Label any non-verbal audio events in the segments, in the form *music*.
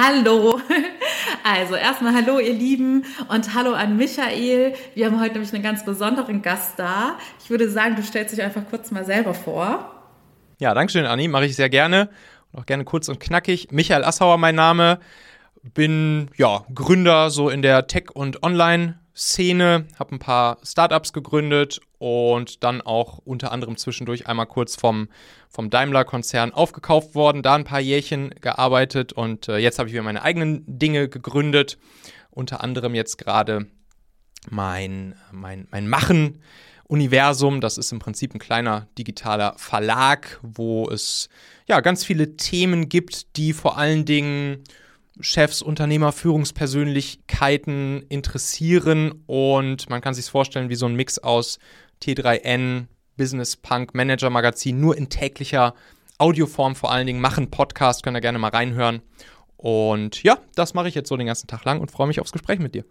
Hallo. *laughs* Also erstmal hallo ihr Lieben und hallo an Michael. Wir haben heute nämlich einen ganz besonderen Gast da. Ich würde sagen, du stellst dich einfach kurz mal selber vor. Ja, danke schön, Anni. Mache ich sehr gerne. Und auch gerne kurz und knackig. Michael Assauer mein Name. Bin ja Gründer so in der Tech- und Online-Szene. Habe ein paar Startups gegründet und dann auch unter anderem zwischendurch einmal kurz vom, vom Daimler-Konzern aufgekauft worden, da ein paar Jährchen gearbeitet und äh, jetzt habe ich wieder meine eigenen Dinge gegründet. Unter anderem jetzt gerade mein, mein, mein Machen. Universum, das ist im Prinzip ein kleiner digitaler Verlag, wo es ja ganz viele Themen gibt, die vor allen Dingen Chefs, Unternehmer, Führungspersönlichkeiten interessieren und man kann sich vorstellen wie so ein Mix aus T3N, Business Punk, Manager Magazin, nur in täglicher Audioform vor allen Dingen machen. Podcast, könnt ihr gerne mal reinhören. Und ja, das mache ich jetzt so den ganzen Tag lang und freue mich aufs Gespräch mit dir.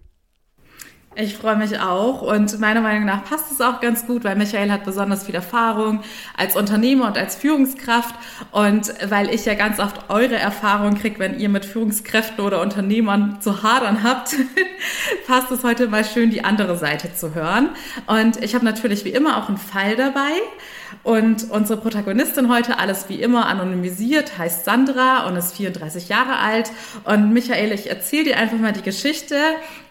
Ich freue mich auch und meiner Meinung nach passt es auch ganz gut, weil Michael hat besonders viel Erfahrung als Unternehmer und als Führungskraft und weil ich ja ganz oft eure Erfahrung kriege, wenn ihr mit Führungskräften oder Unternehmern zu hadern habt, *laughs* passt es heute mal schön, die andere Seite zu hören. Und ich habe natürlich wie immer auch einen Fall dabei. Und unsere Protagonistin heute, alles wie immer anonymisiert, heißt Sandra und ist 34 Jahre alt. Und Michael, ich erzähle dir einfach mal die Geschichte.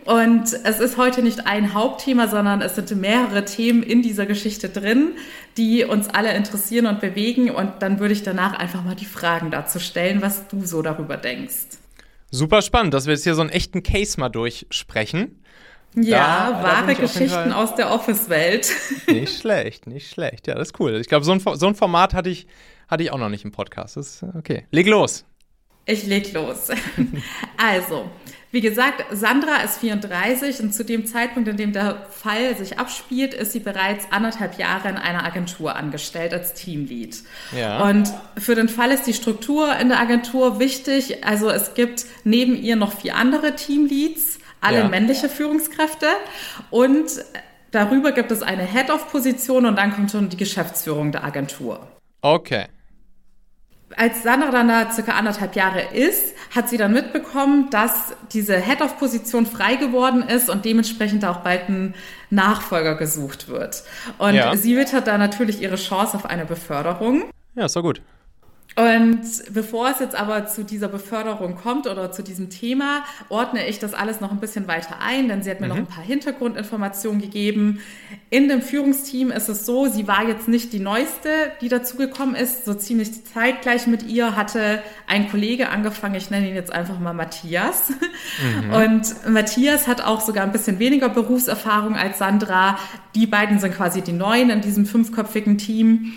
Und es ist heute nicht ein Hauptthema, sondern es sind mehrere Themen in dieser Geschichte drin, die uns alle interessieren und bewegen. Und dann würde ich danach einfach mal die Fragen dazu stellen, was du so darüber denkst. Super spannend, dass wir jetzt hier so einen echten Case mal durchsprechen. Ja, da, wahre da Geschichten aus der Office-Welt. *laughs* Nicht schlecht, nicht schlecht. Ja, das ist cool. Ich glaube, so ein, so ein Format hatte ich, hatte ich auch noch nicht im Podcast. Das ist okay. Leg los. Ich leg los. *laughs* also, wie gesagt, Sandra ist 34 und zu dem Zeitpunkt, in dem der Fall sich abspielt, ist sie bereits anderthalb Jahre in einer Agentur angestellt als Teamlead. Ja. Und für den Fall ist die Struktur in der Agentur wichtig. Also es gibt neben ihr noch vier andere Teamleads alle ja. männliche Führungskräfte und darüber gibt es eine Head-of-Position und dann kommt schon die Geschäftsführung der Agentur. Okay. Als Sandra dann da circa anderthalb Jahre ist, hat sie dann mitbekommen, dass diese Head-of-Position frei geworden ist und dementsprechend auch bald ein Nachfolger gesucht wird. Und ja. sie wittert da natürlich ihre Chance auf eine Beförderung. Ja, ist doch gut. Und bevor es jetzt aber zu dieser Beförderung kommt oder zu diesem Thema, ordne ich das alles noch ein bisschen weiter ein, denn sie hat mir mhm. noch ein paar Hintergrundinformationen gegeben. In dem Führungsteam ist es so, sie war jetzt nicht die neueste, die dazugekommen ist. So ziemlich zeitgleich mit ihr hatte ein Kollege angefangen, ich nenne ihn jetzt einfach mal Matthias. Mhm. Und Matthias hat auch sogar ein bisschen weniger Berufserfahrung als Sandra. Die beiden sind quasi die Neuen in diesem fünfköpfigen Team.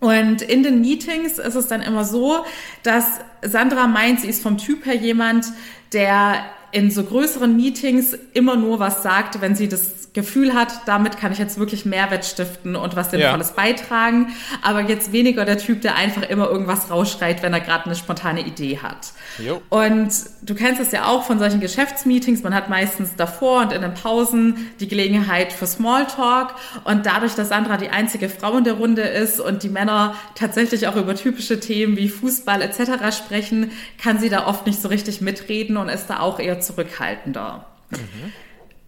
Und in den Meetings ist es dann immer so, dass Sandra meint, sie ist vom Typ her jemand, der in so größeren Meetings immer nur was sagt, wenn sie das Gefühl hat, damit kann ich jetzt wirklich Mehrwert stiften und was Sinnvolles ja. beitragen. Aber jetzt weniger der Typ, der einfach immer irgendwas rausschreit, wenn er gerade eine spontane Idee hat. Jo. Und du kennst es ja auch von solchen Geschäftsmeetings. Man hat meistens davor und in den Pausen die Gelegenheit für Smalltalk. Und dadurch, dass Sandra die einzige Frau in der Runde ist und die Männer tatsächlich auch über typische Themen wie Fußball etc. sprechen, kann sie da oft nicht so richtig mitreden und ist da auch eher zurückhaltender. Mhm.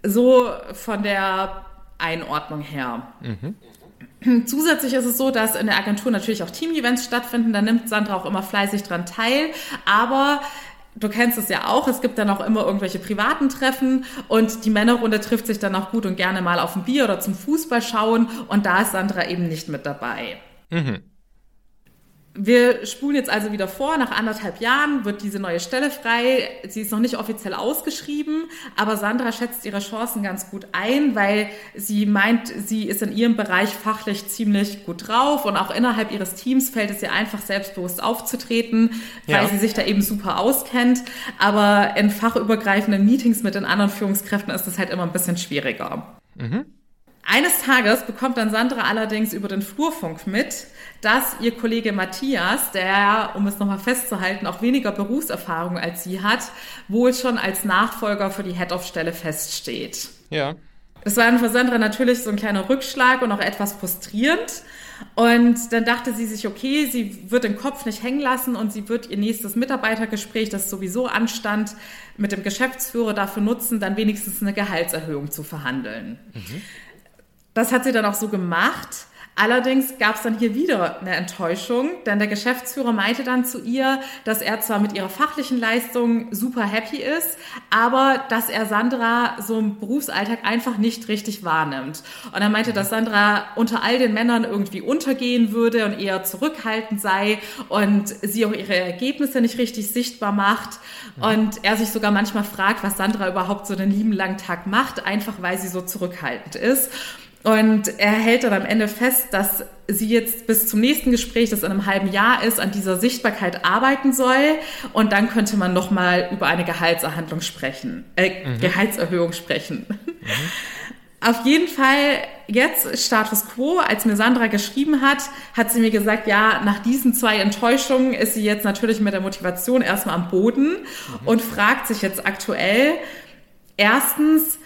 So von der Einordnung her. Mhm. Zusätzlich ist es so, dass in der Agentur natürlich auch Team-Events stattfinden. Da nimmt Sandra auch immer fleißig dran teil. Aber du kennst es ja auch, es gibt dann auch immer irgendwelche privaten Treffen und die Männerrunde trifft sich dann auch gut und gerne mal auf ein Bier oder zum Fußball schauen. Und da ist Sandra eben nicht mit dabei. Mhm. Wir spulen jetzt also wieder vor. Nach anderthalb Jahren wird diese neue Stelle frei. Sie ist noch nicht offiziell ausgeschrieben, aber Sandra schätzt ihre Chancen ganz gut ein, weil sie meint, sie ist in ihrem Bereich fachlich ziemlich gut drauf und auch innerhalb ihres Teams fällt es ihr einfach selbstbewusst aufzutreten, weil ja. sie sich da eben super auskennt. Aber in fachübergreifenden Meetings mit den anderen Führungskräften ist es halt immer ein bisschen schwieriger. Mhm. Eines Tages bekommt dann Sandra allerdings über den Flurfunk mit, dass ihr Kollege Matthias, der, um es nochmal festzuhalten, auch weniger Berufserfahrung als sie hat, wohl schon als Nachfolger für die Head-of-Stelle feststeht. Ja. Das war für Sandra natürlich so ein kleiner Rückschlag und auch etwas frustrierend. Und dann dachte sie sich, okay, sie wird den Kopf nicht hängen lassen und sie wird ihr nächstes Mitarbeitergespräch, das sowieso anstand, mit dem Geschäftsführer dafür nutzen, dann wenigstens eine Gehaltserhöhung zu verhandeln. Mhm. Das hat sie dann auch so gemacht. Allerdings gab es dann hier wieder eine Enttäuschung, denn der Geschäftsführer meinte dann zu ihr, dass er zwar mit ihrer fachlichen Leistung super happy ist, aber dass er Sandra so im Berufsalltag einfach nicht richtig wahrnimmt. Und er meinte, dass Sandra unter all den Männern irgendwie untergehen würde und eher zurückhaltend sei und sie auch ihre Ergebnisse nicht richtig sichtbar macht. Und er sich sogar manchmal fragt, was Sandra überhaupt so den lieben langen Tag macht, einfach weil sie so zurückhaltend ist. Und er hält dann am Ende fest, dass sie jetzt bis zum nächsten Gespräch, das in einem halben Jahr ist, an dieser Sichtbarkeit arbeiten soll. Und dann könnte man nochmal über eine Gehaltserhandlung sprechen, äh, mhm. Gehaltserhöhung sprechen. Mhm. *laughs* Auf jeden Fall jetzt Status quo, als mir Sandra geschrieben hat, hat sie mir gesagt, ja, nach diesen zwei Enttäuschungen ist sie jetzt natürlich mit der Motivation erstmal am Boden mhm. und fragt sich jetzt aktuell, erstens,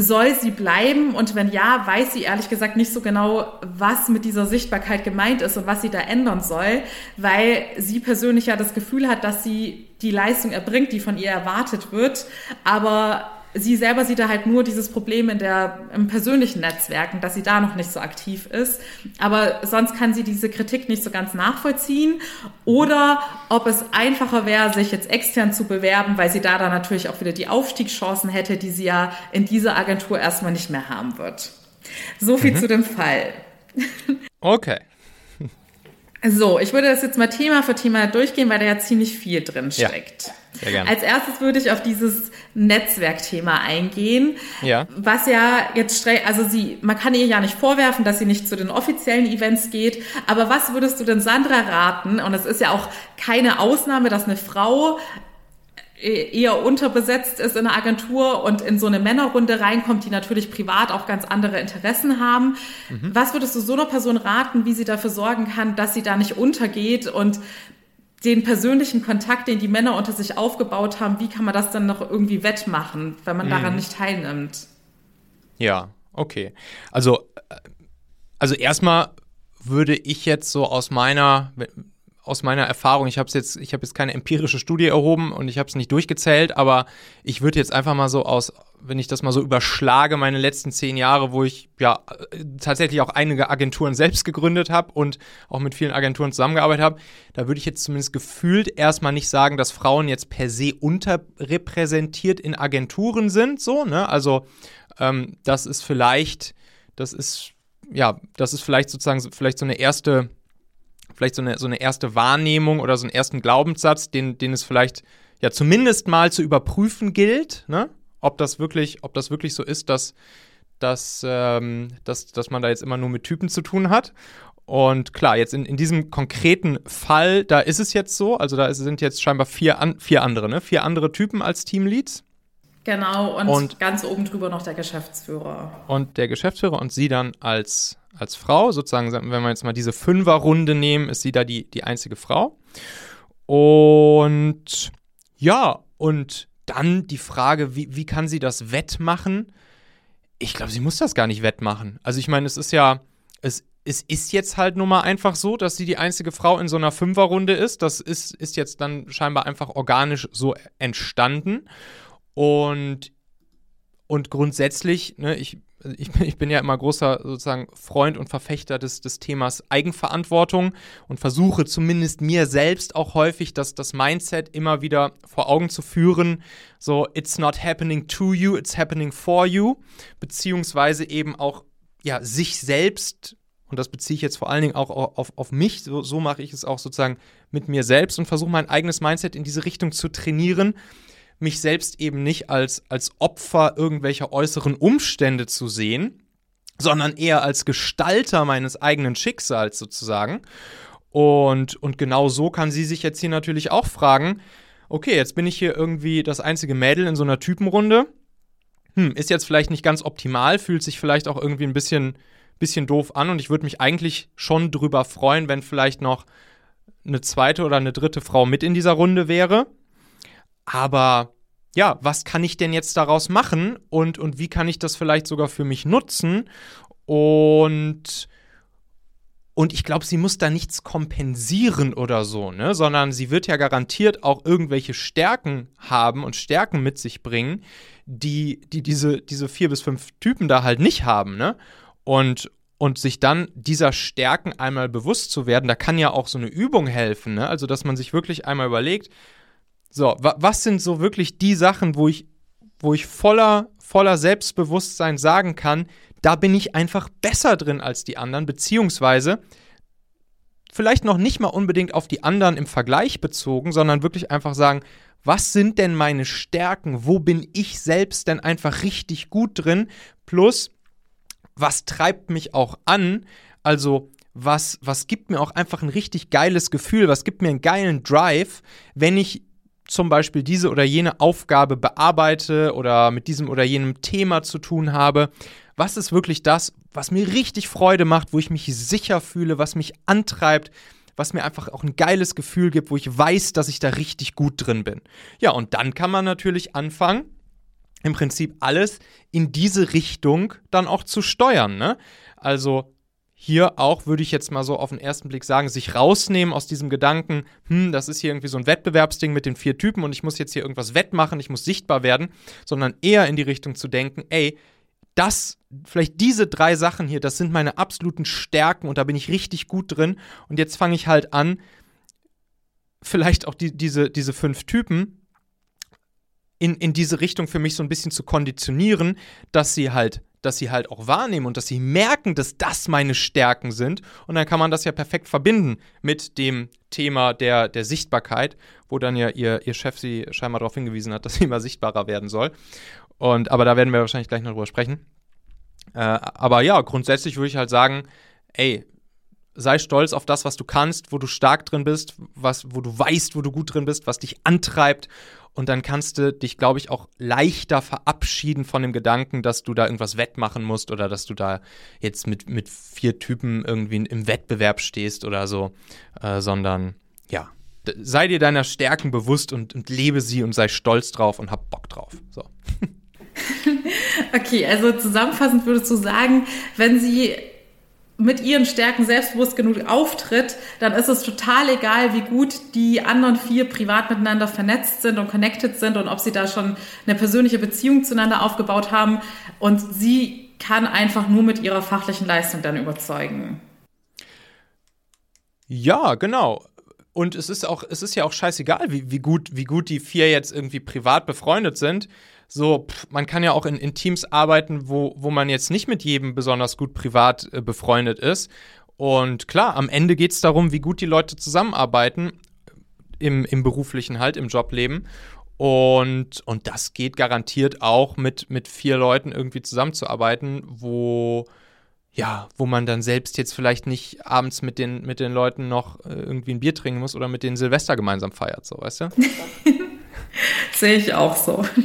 soll sie bleiben? Und wenn ja, weiß sie ehrlich gesagt nicht so genau, was mit dieser Sichtbarkeit gemeint ist und was sie da ändern soll, weil sie persönlich ja das Gefühl hat, dass sie die Leistung erbringt, die von ihr erwartet wird, aber sie selber sieht da halt nur dieses Problem in der, im persönlichen Netzwerken, dass sie da noch nicht so aktiv ist. Aber sonst kann sie diese Kritik nicht so ganz nachvollziehen. Oder ob es einfacher wäre, sich jetzt extern zu bewerben, weil sie da dann natürlich auch wieder die Aufstiegschancen hätte, die sie ja in dieser Agentur erstmal nicht mehr haben wird. So viel mhm. zu dem Fall. Okay. *laughs* So, ich würde das jetzt mal Thema für Thema durchgehen, weil da ja ziemlich viel drin steckt. Ja. Sehr gerne. Als erstes würde ich auf dieses Netzwerkthema eingehen, ja. was ja jetzt also sie, man kann ihr ja nicht vorwerfen, dass sie nicht zu den offiziellen Events geht, aber was würdest du denn Sandra raten? Und es ist ja auch keine Ausnahme, dass eine Frau eher unterbesetzt ist in einer Agentur und in so eine Männerrunde reinkommt, die natürlich privat auch ganz andere Interessen haben. Mhm. Was würdest du so einer Person raten, wie sie dafür sorgen kann, dass sie da nicht untergeht und den persönlichen Kontakt, den die Männer unter sich aufgebaut haben, wie kann man das dann noch irgendwie wettmachen, wenn man mhm. daran nicht teilnimmt? Ja, okay. Also, äh, also erstmal würde ich jetzt so aus meiner aus meiner Erfahrung, ich habe jetzt, ich habe jetzt keine empirische Studie erhoben und ich habe es nicht durchgezählt, aber ich würde jetzt einfach mal so aus, wenn ich das mal so überschlage, meine letzten zehn Jahre, wo ich ja tatsächlich auch einige Agenturen selbst gegründet habe und auch mit vielen Agenturen zusammengearbeitet habe, da würde ich jetzt zumindest gefühlt erstmal nicht sagen, dass Frauen jetzt per se unterrepräsentiert in Agenturen sind, so, ne? Also ähm, das ist vielleicht, das ist ja, das ist vielleicht sozusagen vielleicht so eine erste vielleicht so eine, so eine erste Wahrnehmung oder so einen ersten Glaubenssatz, den, den es vielleicht ja zumindest mal zu überprüfen gilt, ne? Ob das wirklich, ob das wirklich so ist, dass, dass, ähm, dass, dass man da jetzt immer nur mit Typen zu tun hat. Und klar, jetzt in, in diesem konkreten Fall, da ist es jetzt so, also da sind jetzt scheinbar vier, an, vier andere, ne? Vier andere Typen als Teamleads. Genau, und, und ganz oben drüber noch der Geschäftsführer. Und der Geschäftsführer und sie dann als, als Frau, sozusagen, wenn wir jetzt mal diese Fünferrunde nehmen, ist sie da die, die einzige Frau. Und ja, und dann die Frage, wie, wie kann sie das wettmachen? Ich glaube, sie muss das gar nicht wettmachen. Also ich meine, es ist ja, es, es ist jetzt halt nun mal einfach so, dass sie die einzige Frau in so einer Fünferrunde ist. Das ist, ist jetzt dann scheinbar einfach organisch so entstanden. Und, und grundsätzlich, ne, ich, ich, ich bin ja immer großer sozusagen Freund und Verfechter des, des Themas Eigenverantwortung und versuche zumindest mir selbst auch häufig das, das Mindset immer wieder vor Augen zu führen. So, it's not happening to you, it's happening for you. Beziehungsweise eben auch ja, sich selbst und das beziehe ich jetzt vor allen Dingen auch auf, auf mich, so, so mache ich es auch sozusagen mit mir selbst und versuche mein eigenes Mindset in diese Richtung zu trainieren, mich selbst eben nicht als, als Opfer irgendwelcher äußeren Umstände zu sehen, sondern eher als Gestalter meines eigenen Schicksals sozusagen. Und, und genau so kann sie sich jetzt hier natürlich auch fragen, okay, jetzt bin ich hier irgendwie das einzige Mädel in so einer Typenrunde. Hm, ist jetzt vielleicht nicht ganz optimal, fühlt sich vielleicht auch irgendwie ein bisschen, bisschen doof an und ich würde mich eigentlich schon drüber freuen, wenn vielleicht noch eine zweite oder eine dritte Frau mit in dieser Runde wäre. Aber ja, was kann ich denn jetzt daraus machen und, und wie kann ich das vielleicht sogar für mich nutzen? Und, Und ich glaube, sie muss da nichts kompensieren oder so, ne? Sondern sie wird ja garantiert auch irgendwelche Stärken haben und Stärken mit sich bringen, die, die diese, diese vier bis fünf Typen da halt nicht haben, ne? Und, und sich dann dieser Stärken einmal bewusst zu werden, da kann ja auch so eine Übung helfen, ne? Also, dass man sich wirklich einmal überlegt, so, wa was sind so wirklich die Sachen, wo ich, wo ich voller, voller Selbstbewusstsein sagen kann, da bin ich einfach besser drin als die anderen, beziehungsweise vielleicht noch nicht mal unbedingt auf die anderen im Vergleich bezogen, sondern wirklich einfach sagen, was sind denn meine Stärken? Wo bin ich selbst denn einfach richtig gut drin? Plus, was treibt mich auch an? Also, was, was gibt mir auch einfach ein richtig geiles Gefühl? Was gibt mir einen geilen Drive, wenn ich zum Beispiel diese oder jene Aufgabe bearbeite oder mit diesem oder jenem Thema zu tun habe? was ist wirklich das, was mir richtig Freude macht, wo ich mich sicher fühle, was mich antreibt, was mir einfach auch ein geiles Gefühl gibt, wo ich weiß, dass ich da richtig gut drin bin. Ja, und dann kann man natürlich anfangen, im Prinzip alles in diese Richtung dann auch zu steuern. Ne? Also hier auch, würde ich jetzt mal so auf den ersten Blick sagen, sich rausnehmen aus diesem Gedanken, hm, das ist hier irgendwie so ein Wettbewerbsding mit den vier Typen und ich muss jetzt hier irgendwas wettmachen, ich muss sichtbar werden, sondern eher in die Richtung zu denken, ey, das, vielleicht diese drei Sachen hier, das sind meine absoluten Stärken und da bin ich richtig gut drin. Und jetzt fange ich halt an, vielleicht auch die, diese, diese fünf Typen in, in diese Richtung für mich so ein bisschen zu konditionieren, dass sie halt dass sie halt auch wahrnehmen und dass sie merken, dass das meine Stärken sind. Und dann kann man das ja perfekt verbinden mit dem Thema der, der Sichtbarkeit, wo dann ja ihr, ihr Chef sie scheinbar darauf hingewiesen hat, *laughs* dass sie immer sichtbarer werden soll. Und, aber da werden wir wahrscheinlich gleich noch drüber sprechen. Äh, aber ja, grundsätzlich würde ich halt sagen, ey, sei stolz auf das, was du kannst, wo du stark drin bist, was, wo du weißt, wo du gut drin bist, was dich antreibt. Und dann kannst du dich, glaube ich, auch leichter verabschieden von dem Gedanken, dass du da irgendwas wettmachen musst oder dass du da jetzt mit, mit vier Typen irgendwie im Wettbewerb stehst oder so, äh, sondern ja, sei dir deiner Stärken bewusst und, und lebe sie und sei stolz drauf und hab Bock drauf. So. *laughs* okay, also zusammenfassend würdest du sagen, wenn sie mit ihren Stärken selbstbewusst genug auftritt, dann ist es total egal, wie gut die anderen vier privat miteinander vernetzt sind und connected sind und ob sie da schon eine persönliche Beziehung zueinander aufgebaut haben. Und sie kann einfach nur mit ihrer fachlichen Leistung dann überzeugen. Ja, genau. Und es ist auch, es ist ja auch scheißegal, wie, wie, gut, wie gut die vier jetzt irgendwie privat befreundet sind so, pff, man kann ja auch in, in, Teams arbeiten, wo, wo man jetzt nicht mit jedem besonders gut privat äh, befreundet ist. Und klar, am Ende geht es darum, wie gut die Leute zusammenarbeiten im, im beruflichen halt, im Jobleben. Und, und das geht garantiert auch mit, mit vier Leuten irgendwie zusammenzuarbeiten, wo, ja, wo man dann selbst jetzt vielleicht nicht abends mit den, mit den Leuten noch äh, irgendwie ein Bier trinken muss oder mit denen Silvester gemeinsam feiert, so, weißt du? *laughs* Sehe ich auch so. *laughs*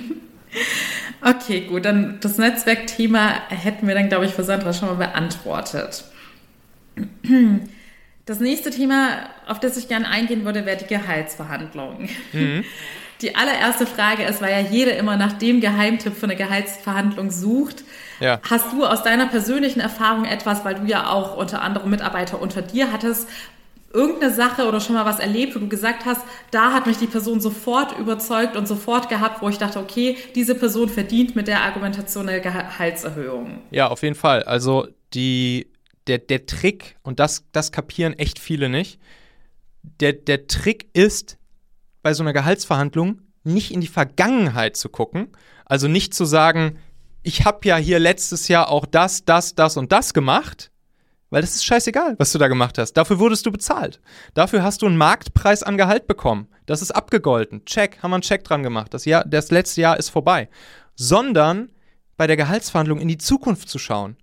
Okay, gut, dann das Netzwerkthema hätten wir dann, glaube ich, für Sandra schon mal beantwortet. Das nächste Thema, auf das ich gerne eingehen würde, wäre die Gehaltsverhandlung. Mhm. *laughs* Die allererste Frage ist, weil ja jeder immer nach dem Geheimtipp für eine Gehaltsverhandlung sucht. Ja. Hast du aus deiner persönlichen Erfahrung etwas, weil du ja auch unter anderem Mitarbeiter unter dir hattest, irgendeine Sache oder schon mal was erlebt, wo du gesagt hast, da hat mich die Person sofort überzeugt und sofort gehabt, wo ich dachte, okay, diese Person verdient mit der Argumentation eine Gehaltserhöhung. Ja, auf jeden Fall. Also die, der, der Trick, und das, das kapieren echt viele nicht, der, der Trick ist, bei so einer Gehaltsverhandlung nicht in die Vergangenheit zu gucken, also nicht zu sagen, ich habe ja hier letztes Jahr auch das, das, das und das gemacht, weil das ist scheißegal, was du da gemacht hast. Dafür wurdest du bezahlt. Dafür hast du einen Marktpreis an Gehalt bekommen. Das ist abgegolten. Check, haben wir einen Check dran gemacht. Das, Jahr, das letzte Jahr ist vorbei. Sondern bei der Gehaltsverhandlung in die Zukunft zu schauen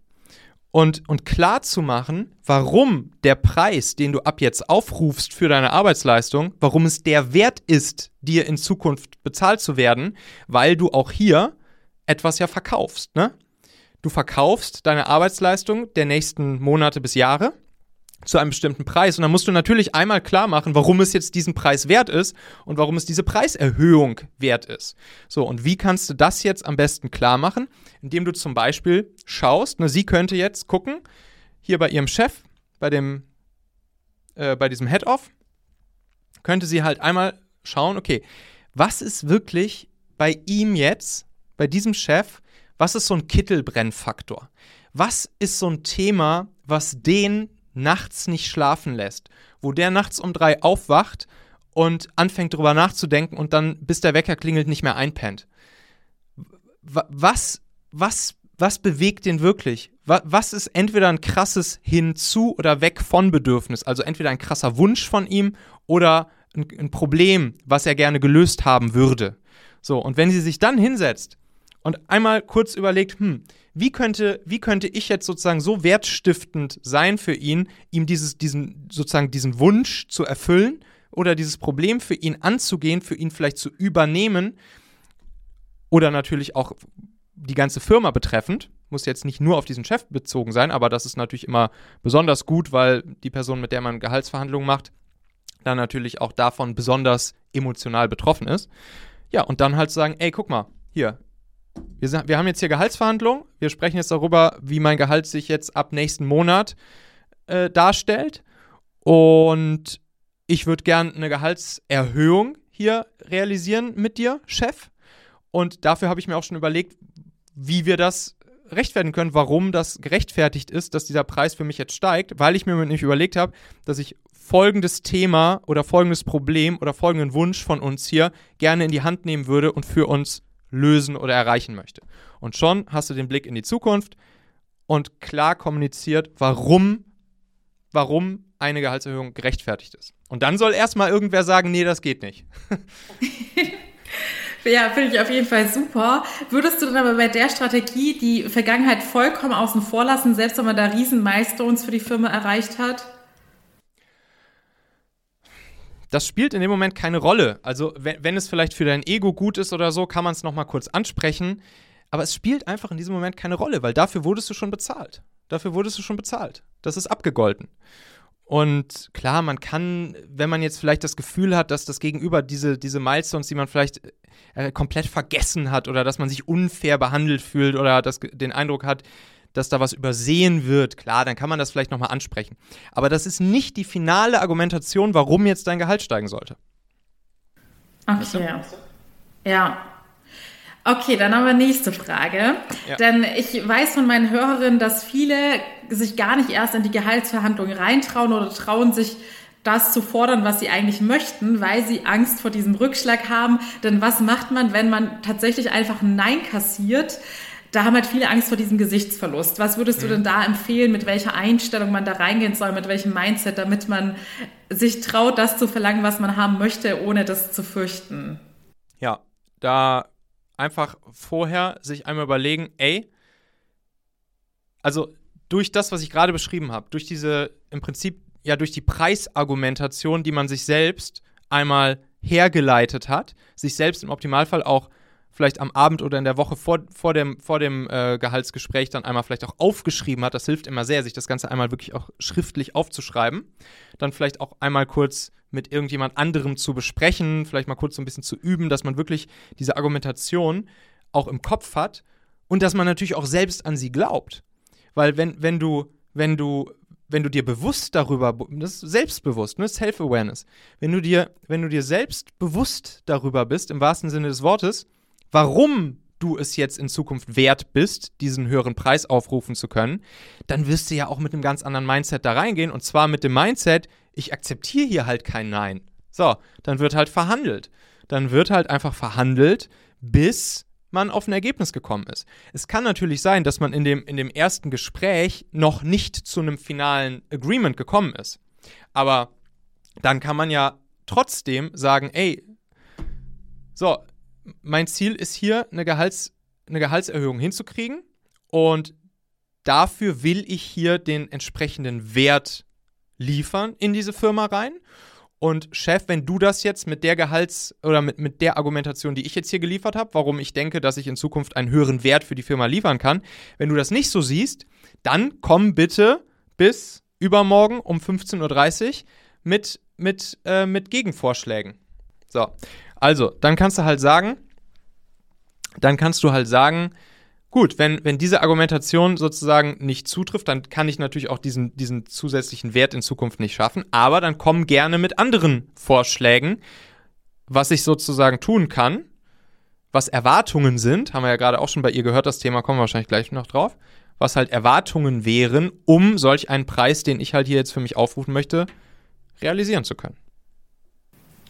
und, und klar zu machen, warum der Preis, den du ab jetzt aufrufst für deine Arbeitsleistung, warum es der Wert ist, dir in Zukunft bezahlt zu werden, weil du auch hier etwas ja verkaufst, ne? Du verkaufst deine Arbeitsleistung der nächsten Monate bis Jahre zu einem bestimmten Preis. Und dann musst du natürlich einmal klar machen, warum es jetzt diesen Preis wert ist und warum es diese Preiserhöhung wert ist. So, und wie kannst du das jetzt am besten klar machen? Indem du zum Beispiel schaust, ne, sie könnte jetzt gucken, hier bei ihrem Chef, bei dem äh, bei diesem Head-Off, könnte sie halt einmal schauen, okay, was ist wirklich bei ihm jetzt, bei diesem Chef, was ist so ein Kittelbrennfaktor? Was ist so ein Thema, was den nachts nicht schlafen lässt? Wo der nachts um drei aufwacht und anfängt drüber nachzudenken und dann, bis der Wecker klingelt, nicht mehr einpennt. Was, was, was bewegt den wirklich? Was ist entweder ein krasses Hinzu- oder Weg von Bedürfnis? Also entweder ein krasser Wunsch von ihm oder ein, ein Problem, was er gerne gelöst haben würde. So, und wenn sie sich dann hinsetzt und einmal kurz überlegt, hm, wie könnte, wie könnte ich jetzt sozusagen so wertstiftend sein für ihn, ihm dieses, diesen, sozusagen diesen Wunsch zu erfüllen oder dieses Problem für ihn anzugehen, für ihn vielleicht zu übernehmen oder natürlich auch die ganze Firma betreffend, muss jetzt nicht nur auf diesen Chef bezogen sein, aber das ist natürlich immer besonders gut, weil die Person, mit der man Gehaltsverhandlungen macht, dann natürlich auch davon besonders emotional betroffen ist. Ja, und dann halt sagen, ey, guck mal, hier, wir, wir haben jetzt hier Gehaltsverhandlungen, wir sprechen jetzt darüber, wie mein Gehalt sich jetzt ab nächsten Monat äh, darstellt. Und ich würde gern eine Gehaltserhöhung hier realisieren mit dir, Chef. Und dafür habe ich mir auch schon überlegt, wie wir das rechtfertigen können, warum das gerechtfertigt ist, dass dieser Preis für mich jetzt steigt, weil ich mir nämlich überlegt habe, dass ich folgendes Thema oder folgendes Problem oder folgenden Wunsch von uns hier gerne in die Hand nehmen würde und für uns lösen oder erreichen möchte. Und schon hast du den Blick in die Zukunft und klar kommuniziert, warum, warum eine Gehaltserhöhung gerechtfertigt ist. Und dann soll erstmal irgendwer sagen, nee, das geht nicht. *laughs* Ja, finde ich auf jeden Fall super. Würdest du dann aber bei der Strategie die Vergangenheit vollkommen außen vor lassen, selbst wenn man da riesen Milestones für die Firma erreicht hat? Das spielt in dem Moment keine Rolle. Also, wenn, wenn es vielleicht für dein Ego gut ist oder so, kann man es nochmal kurz ansprechen. Aber es spielt einfach in diesem Moment keine Rolle, weil dafür wurdest du schon bezahlt. Dafür wurdest du schon bezahlt. Das ist abgegolten. Und klar, man kann, wenn man jetzt vielleicht das Gefühl hat, dass das Gegenüber diese, diese Milestones, die man vielleicht äh, komplett vergessen hat oder dass man sich unfair behandelt fühlt oder das, den Eindruck hat, dass da was übersehen wird, klar, dann kann man das vielleicht nochmal ansprechen. Aber das ist nicht die finale Argumentation, warum jetzt dein Gehalt steigen sollte. Okay. Weißt du? Ja. Okay, dann haben wir nächste Frage. Ja. Denn ich weiß von meinen Hörerinnen, dass viele sich gar nicht erst in die Gehaltsverhandlungen reintrauen oder trauen sich das zu fordern, was sie eigentlich möchten, weil sie Angst vor diesem Rückschlag haben. Denn was macht man, wenn man tatsächlich einfach ein Nein kassiert? Da haben halt viele Angst vor diesem Gesichtsverlust. Was würdest du mhm. denn da empfehlen, mit welcher Einstellung man da reingehen soll, mit welchem Mindset, damit man sich traut, das zu verlangen, was man haben möchte, ohne das zu fürchten? Ja, da einfach vorher sich einmal überlegen, ey, also durch das, was ich gerade beschrieben habe, durch diese im Prinzip ja durch die Preisargumentation, die man sich selbst einmal hergeleitet hat, sich selbst im Optimalfall auch vielleicht am Abend oder in der Woche vor, vor dem, vor dem äh, Gehaltsgespräch dann einmal vielleicht auch aufgeschrieben hat. Das hilft immer sehr, sich das Ganze einmal wirklich auch schriftlich aufzuschreiben. Dann vielleicht auch einmal kurz mit irgendjemand anderem zu besprechen, vielleicht mal kurz so ein bisschen zu üben, dass man wirklich diese Argumentation auch im Kopf hat und dass man natürlich auch selbst an sie glaubt. Weil wenn, wenn du, wenn du, wenn du dir bewusst darüber, das ist selbstbewusst, ne, Self-Awareness, wenn du dir, wenn du dir selbst bewusst darüber bist, im wahrsten Sinne des Wortes, warum du es jetzt in Zukunft wert bist, diesen höheren Preis aufrufen zu können, dann wirst du ja auch mit einem ganz anderen Mindset da reingehen. Und zwar mit dem Mindset, ich akzeptiere hier halt kein Nein. So, dann wird halt verhandelt. Dann wird halt einfach verhandelt, bis man auf ein Ergebnis gekommen ist. Es kann natürlich sein, dass man in dem, in dem ersten Gespräch noch nicht zu einem finalen Agreement gekommen ist. Aber dann kann man ja trotzdem sagen, ey, so, mein Ziel ist hier, eine, Gehalts, eine Gehaltserhöhung hinzukriegen und dafür will ich hier den entsprechenden Wert liefern in diese Firma rein. Und Chef, wenn du das jetzt mit der Gehalts- oder mit, mit der Argumentation, die ich jetzt hier geliefert habe, warum ich denke, dass ich in Zukunft einen höheren Wert für die Firma liefern kann, wenn du das nicht so siehst, dann komm bitte bis übermorgen um 15.30 Uhr mit, mit, äh, mit Gegenvorschlägen. So, also, dann kannst du halt sagen, dann kannst du halt sagen, gut, wenn, wenn diese Argumentation sozusagen nicht zutrifft, dann kann ich natürlich auch diesen, diesen zusätzlichen Wert in Zukunft nicht schaffen. Aber dann komm gerne mit anderen Vorschlägen, was ich sozusagen tun kann, was Erwartungen sind, haben wir ja gerade auch schon bei ihr gehört, das Thema kommen wir wahrscheinlich gleich noch drauf, was halt Erwartungen wären, um solch einen Preis, den ich halt hier jetzt für mich aufrufen möchte, realisieren zu können.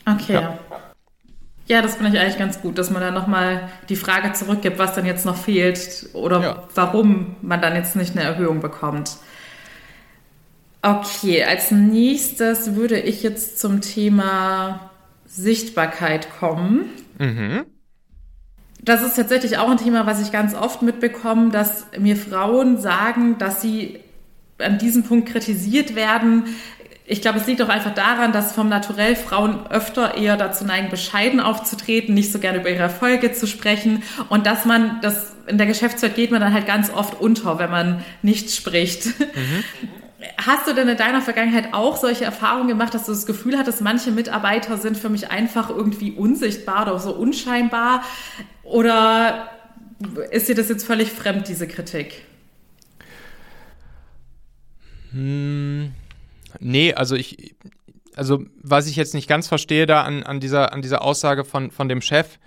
Okay. Ja. Ja, das finde ich eigentlich ganz gut, dass man dann nochmal die Frage zurückgibt, was dann jetzt noch fehlt oder ja. warum man dann jetzt nicht eine Erhöhung bekommt. Okay, als nächstes würde ich jetzt zum Thema Sichtbarkeit kommen. Mhm. Das ist tatsächlich auch ein Thema, was ich ganz oft mitbekomme, dass mir Frauen sagen, dass sie an diesem Punkt kritisiert werden, ich glaube, es liegt auch einfach daran, dass vom Naturell Frauen öfter eher dazu neigen, bescheiden aufzutreten, nicht so gerne über ihre Erfolge zu sprechen und dass man das in der Geschäftswelt geht man dann halt ganz oft unter, wenn man nicht spricht. Mhm. Hast du denn in deiner Vergangenheit auch solche Erfahrungen gemacht, dass du das Gefühl hattest, manche Mitarbeiter sind für mich einfach irgendwie unsichtbar oder so unscheinbar? Oder ist dir das jetzt völlig fremd, diese Kritik? Hm. Nee, also ich, also was ich jetzt nicht ganz verstehe da an, an, dieser, an dieser Aussage von, von dem Chef,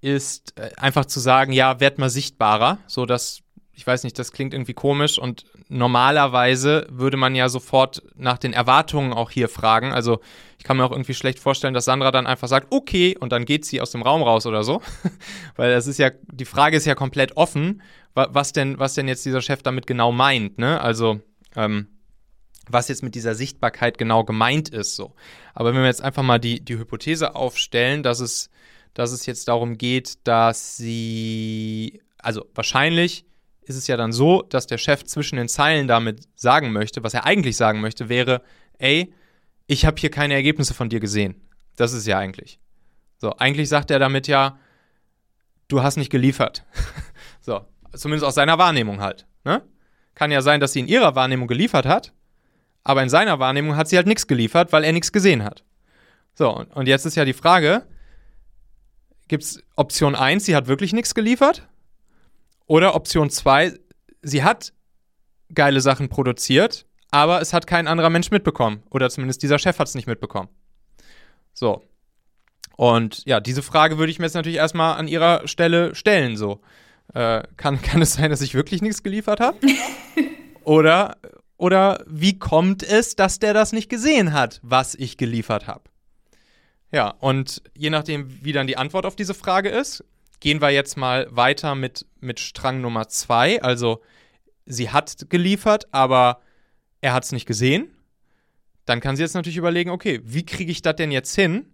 ist äh, einfach zu sagen, ja, werd mal sichtbarer, so dass, ich weiß nicht, das klingt irgendwie komisch und normalerweise würde man ja sofort nach den Erwartungen auch hier fragen. Also ich kann mir auch irgendwie schlecht vorstellen, dass Sandra dann einfach sagt, okay, und dann geht sie aus dem Raum raus oder so. *laughs* Weil das ist ja, die Frage ist ja komplett offen, was denn, was denn jetzt dieser Chef damit genau meint, ne? Also, ähm, was jetzt mit dieser Sichtbarkeit genau gemeint ist. So. Aber wenn wir jetzt einfach mal die, die Hypothese aufstellen, dass es, dass es jetzt darum geht, dass sie, also wahrscheinlich ist es ja dann so, dass der Chef zwischen den Zeilen damit sagen möchte, was er eigentlich sagen möchte, wäre, ey, ich habe hier keine Ergebnisse von dir gesehen. Das ist ja eigentlich. So, eigentlich sagt er damit ja, du hast nicht geliefert. *laughs* so, zumindest aus seiner Wahrnehmung halt. Ne? Kann ja sein, dass sie in ihrer Wahrnehmung geliefert hat, aber in seiner Wahrnehmung hat sie halt nichts geliefert, weil er nichts gesehen hat. So, und jetzt ist ja die Frage, gibt es Option 1, sie hat wirklich nichts geliefert? Oder Option 2, sie hat geile Sachen produziert, aber es hat kein anderer Mensch mitbekommen. Oder zumindest dieser Chef hat es nicht mitbekommen. So. Und ja, diese Frage würde ich mir jetzt natürlich erstmal an ihrer Stelle stellen. So. Äh, kann, *laughs* kann es sein, dass ich wirklich nichts geliefert habe? *laughs* Oder oder wie kommt es, dass der das nicht gesehen hat, was ich geliefert habe? Ja, und je nachdem, wie dann die Antwort auf diese Frage ist, gehen wir jetzt mal weiter mit, mit Strang Nummer zwei. Also, sie hat geliefert, aber er hat es nicht gesehen. Dann kann sie jetzt natürlich überlegen, okay, wie kriege ich das denn jetzt hin,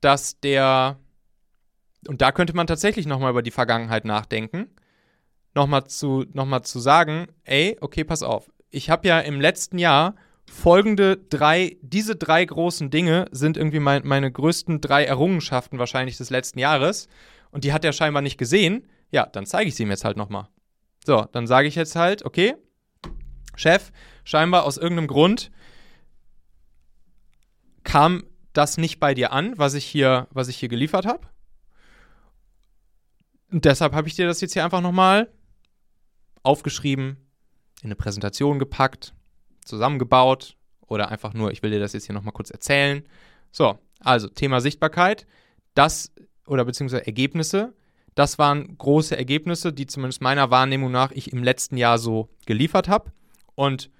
dass der. Und da könnte man tatsächlich nochmal über die Vergangenheit nachdenken. Nochmal zu, noch zu sagen, ey, okay, pass auf ich habe ja im letzten Jahr folgende drei, diese drei großen Dinge sind irgendwie mein, meine größten drei Errungenschaften wahrscheinlich des letzten Jahres. Und die hat er scheinbar nicht gesehen. Ja, dann zeige ich sie ihm jetzt halt nochmal. So, dann sage ich jetzt halt, okay, Chef, scheinbar aus irgendeinem Grund kam das nicht bei dir an, was ich hier, was ich hier geliefert habe. Und deshalb habe ich dir das jetzt hier einfach nochmal aufgeschrieben, in eine Präsentation gepackt, zusammengebaut oder einfach nur, ich will dir das jetzt hier nochmal kurz erzählen. So, also Thema Sichtbarkeit, das oder beziehungsweise Ergebnisse, das waren große Ergebnisse, die zumindest meiner Wahrnehmung nach ich im letzten Jahr so geliefert habe. Und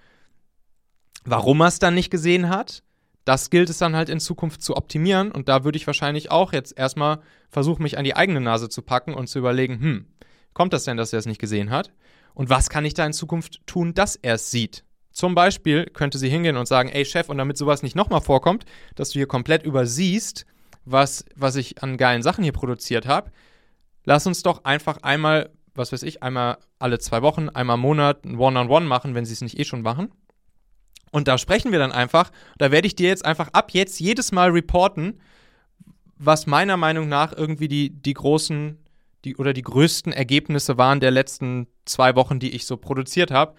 warum er es dann nicht gesehen hat, das gilt es dann halt in Zukunft zu optimieren. Und da würde ich wahrscheinlich auch jetzt erstmal versuchen, mich an die eigene Nase zu packen und zu überlegen, hm, kommt das denn, dass er es nicht gesehen hat? Und was kann ich da in Zukunft tun, dass er es sieht? Zum Beispiel könnte sie hingehen und sagen, ey Chef, und damit sowas nicht nochmal vorkommt, dass du hier komplett übersiehst, was, was ich an geilen Sachen hier produziert habe, lass uns doch einfach einmal, was weiß ich, einmal alle zwei Wochen, einmal im Monat ein One-on-One -on -One machen, wenn sie es nicht eh schon machen. Und da sprechen wir dann einfach, da werde ich dir jetzt einfach ab jetzt jedes Mal reporten, was meiner Meinung nach irgendwie die, die großen die oder die größten Ergebnisse waren der letzten zwei Wochen, die ich so produziert habe,